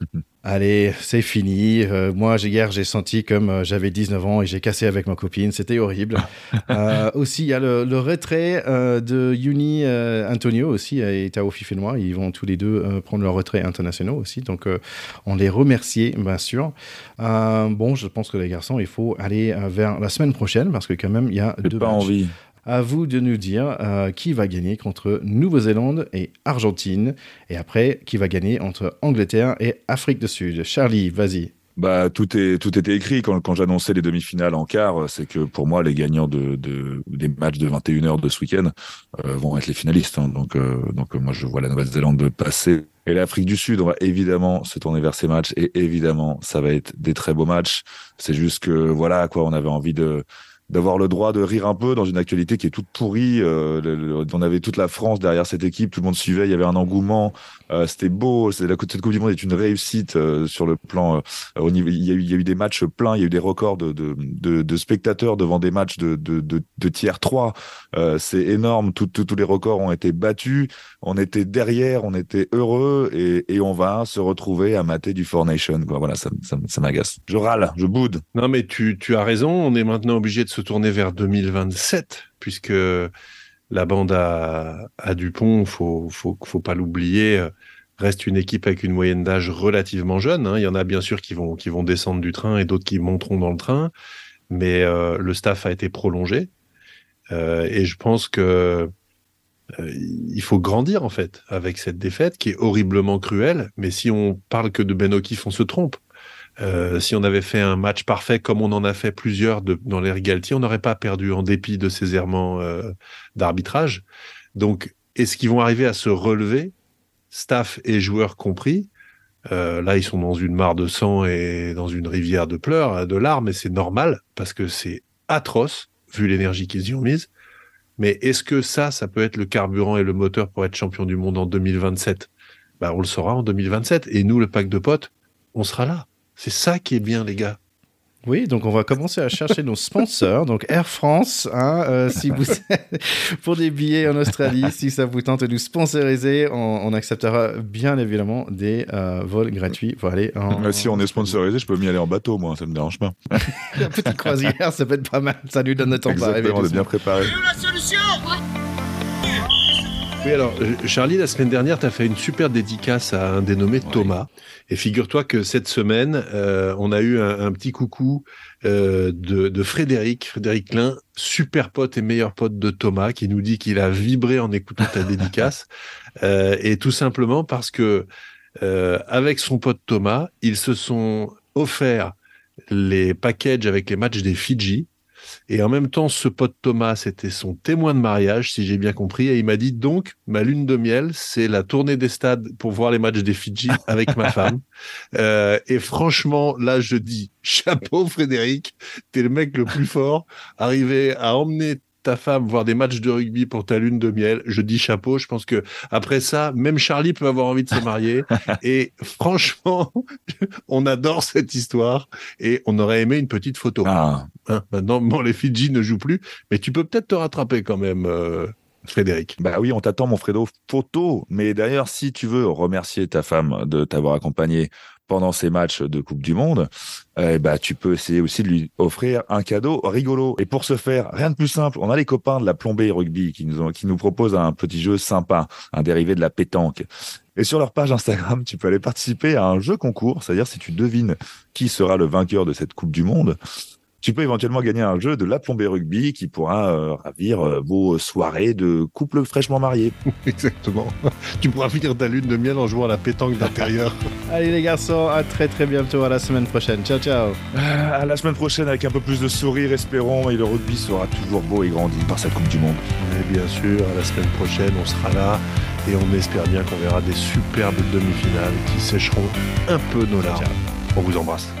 [SPEAKER 1] [laughs] Allez, c'est fini. Euh, moi, j'ai- hier, j'ai senti comme euh, j'avais 19 ans et j'ai cassé avec ma copine. C'était horrible. [laughs] Euh, aussi, il y a le, le retrait de Uni Antonio aussi et Tao Fifenois. Ils vont tous les deux prendre leur retrait internationaux aussi. Donc, on les remercie, bien sûr. Bon, je pense que les garçons, il faut aller vers la semaine prochaine parce que quand même, il y a deux
[SPEAKER 3] pas
[SPEAKER 1] matchs.
[SPEAKER 3] envie.
[SPEAKER 1] À vous de nous dire euh, qui va gagner contre Nouvelle-Zélande et Argentine. Et après, qui va gagner entre Angleterre et Afrique du Sud. Charlie, vas-y.
[SPEAKER 3] Bah, tout est tout était écrit quand, j'annonçais les demi-finales en quart. C'est que pour moi, les gagnants de, de des matchs de 21h de ce week-end euh, vont être les finalistes. hein. Donc euh, donc moi, je vois la Nouvelle-Zélande passer et l'Afrique du Sud. On va évidemment se tourner vers ces matchs et évidemment, ça va être des très beaux matchs. C'est juste que voilà quoi, on avait envie de d'avoir le droit de rire un peu dans une actualité qui est toute pourrie. Euh, on avait toute la France derrière cette équipe, tout le monde suivait, il y avait un engouement, euh, c'était beau. La cette Coupe du Monde est une réussite euh, sur le plan. au niveau, il y a eu, il y a eu des matchs pleins, il y a eu des records de de, spectateurs devant des matchs de de, tiers 3. Euh, c'est énorme, tout, tous les records ont été battus. On était derrière, on était heureux et, et on va se retrouver à mater du Four Nation. Quoi. Voilà, ça, ça, ça m'agace. Je râle, je boude.
[SPEAKER 2] Non, mais tu, tu as raison. On est maintenant obligé de se tourner vers 2027, puisque la bande à, Dupont, faut, faut, faut pas l'oublier, reste une équipe avec une moyenne d'âge relativement jeune. hein. Il y en a bien sûr qui vont, qui vont descendre du train et d'autres qui monteront dans le train, mais euh, le staff a été prolongé. Euh, et je pense que euh, il faut grandir en fait avec cette défaite qui est horriblement cruelle. Mais si on parle que de Ben O'Keefe, on se trompe. Euh, si on avait fait un match parfait comme on en a fait plusieurs dans l'ère Galtier, on n'aurait pas perdu en dépit de ces errements euh, d'arbitrage. Donc, est-ce qu'ils vont arriver à se relever, staff et joueurs compris? Euh, Là, ils sont dans une mare de sang et dans une rivière de pleurs, de larmes, et c'est normal parce que c'est atroce vu l'énergie qu'ils y ont mise. Mais est-ce que ça, ça peut être le carburant et le moteur pour être champion du monde en 2027 bah, On le saura en 2027. Et nous, le pack de potes, on sera là. C'est ça qui est bien, les gars.
[SPEAKER 1] Oui, donc on va commencer à chercher nos sponsors. Donc Air France, hein, euh, si vous [laughs] pour des billets en Australie, si ça vous tente de nous sponsoriser, on, on acceptera bien évidemment des euh, vols gratuits pour aller en.
[SPEAKER 3] Si on est sponsorisé, je peux m'y aller en bateau, moi, ça me dérange pas. [laughs]
[SPEAKER 1] Une petite croisière, ça peut être pas mal. Ça nous donne le temps.
[SPEAKER 3] Exactement, on est bien préparé.
[SPEAKER 2] Oui, alors, euh, Charlie, la semaine dernière, tu as fait une super dédicace à un dénommé Thomas. Et figure-toi que cette semaine, euh, on a eu un, un petit coucou euh, de, de Frédéric, Frédéric Klein, super pote et meilleur pote de Thomas, qui nous dit qu'il a vibré en écoutant ta [laughs] dédicace. Euh, et tout simplement parce que, euh, avec son pote Thomas, ils se sont offerts les packages avec les matchs des Fidji. Et en même temps, ce pote Thomas, c'était son témoin de mariage, si j'ai bien compris. Et il m'a dit donc, ma lune de miel, c'est la tournée des stades pour voir les matchs des Fidji [laughs] avec ma femme. Euh, et franchement, là, je dis [laughs] chapeau, Frédéric. T'es le mec le plus fort. Arriver à emmener ta femme voir des matchs de rugby pour ta lune de miel, je dis chapeau. Je pense que après ça, même Charlie peut avoir envie de se marier. [laughs] et franchement, [laughs] on adore cette histoire et on aurait aimé une petite photo.
[SPEAKER 3] Ah,
[SPEAKER 2] Hein, maintenant, bon, les Fidji ne jouent plus, mais tu peux peut-être te rattraper quand même, euh, Frédéric.
[SPEAKER 3] bah oui, on t'attend, mon Fredo, photo. Mais d'ailleurs, si tu veux remercier ta femme de t'avoir accompagné pendant ces matchs de Coupe du Monde, eh bah, tu peux essayer aussi de lui offrir un cadeau rigolo. Et pour ce faire, rien de plus simple. On a les copains de la plombée rugby qui nous, qui nous proposent un petit jeu sympa, un dérivé de la pétanque. Et sur leur page Instagram, tu peux aller participer à un jeu concours, c'est-à-dire si tu devines qui sera le vainqueur de cette Coupe du Monde, tu peux éventuellement gagner un jeu de la plombée rugby qui pourra euh, ravir euh, vos soirées de couple fraîchement mariés. [laughs]
[SPEAKER 2] Exactement. tu pourras finir ta lune de miel en jouant à la pétanque d'intérieur. [laughs]
[SPEAKER 1] Allez les garçons, à très très bientôt, à la semaine prochaine. Ciao ciao
[SPEAKER 3] Euh, à la semaine prochaine avec un peu plus de sourire, espérons, et le rugby sera toujours beau et grandi par cette Coupe du Monde.
[SPEAKER 2] Mais bien sûr, à la semaine prochaine, on sera là et on espère bien qu'on verra des superbes demi-finales qui sécheront un peu nos larmes. On vous embrasse.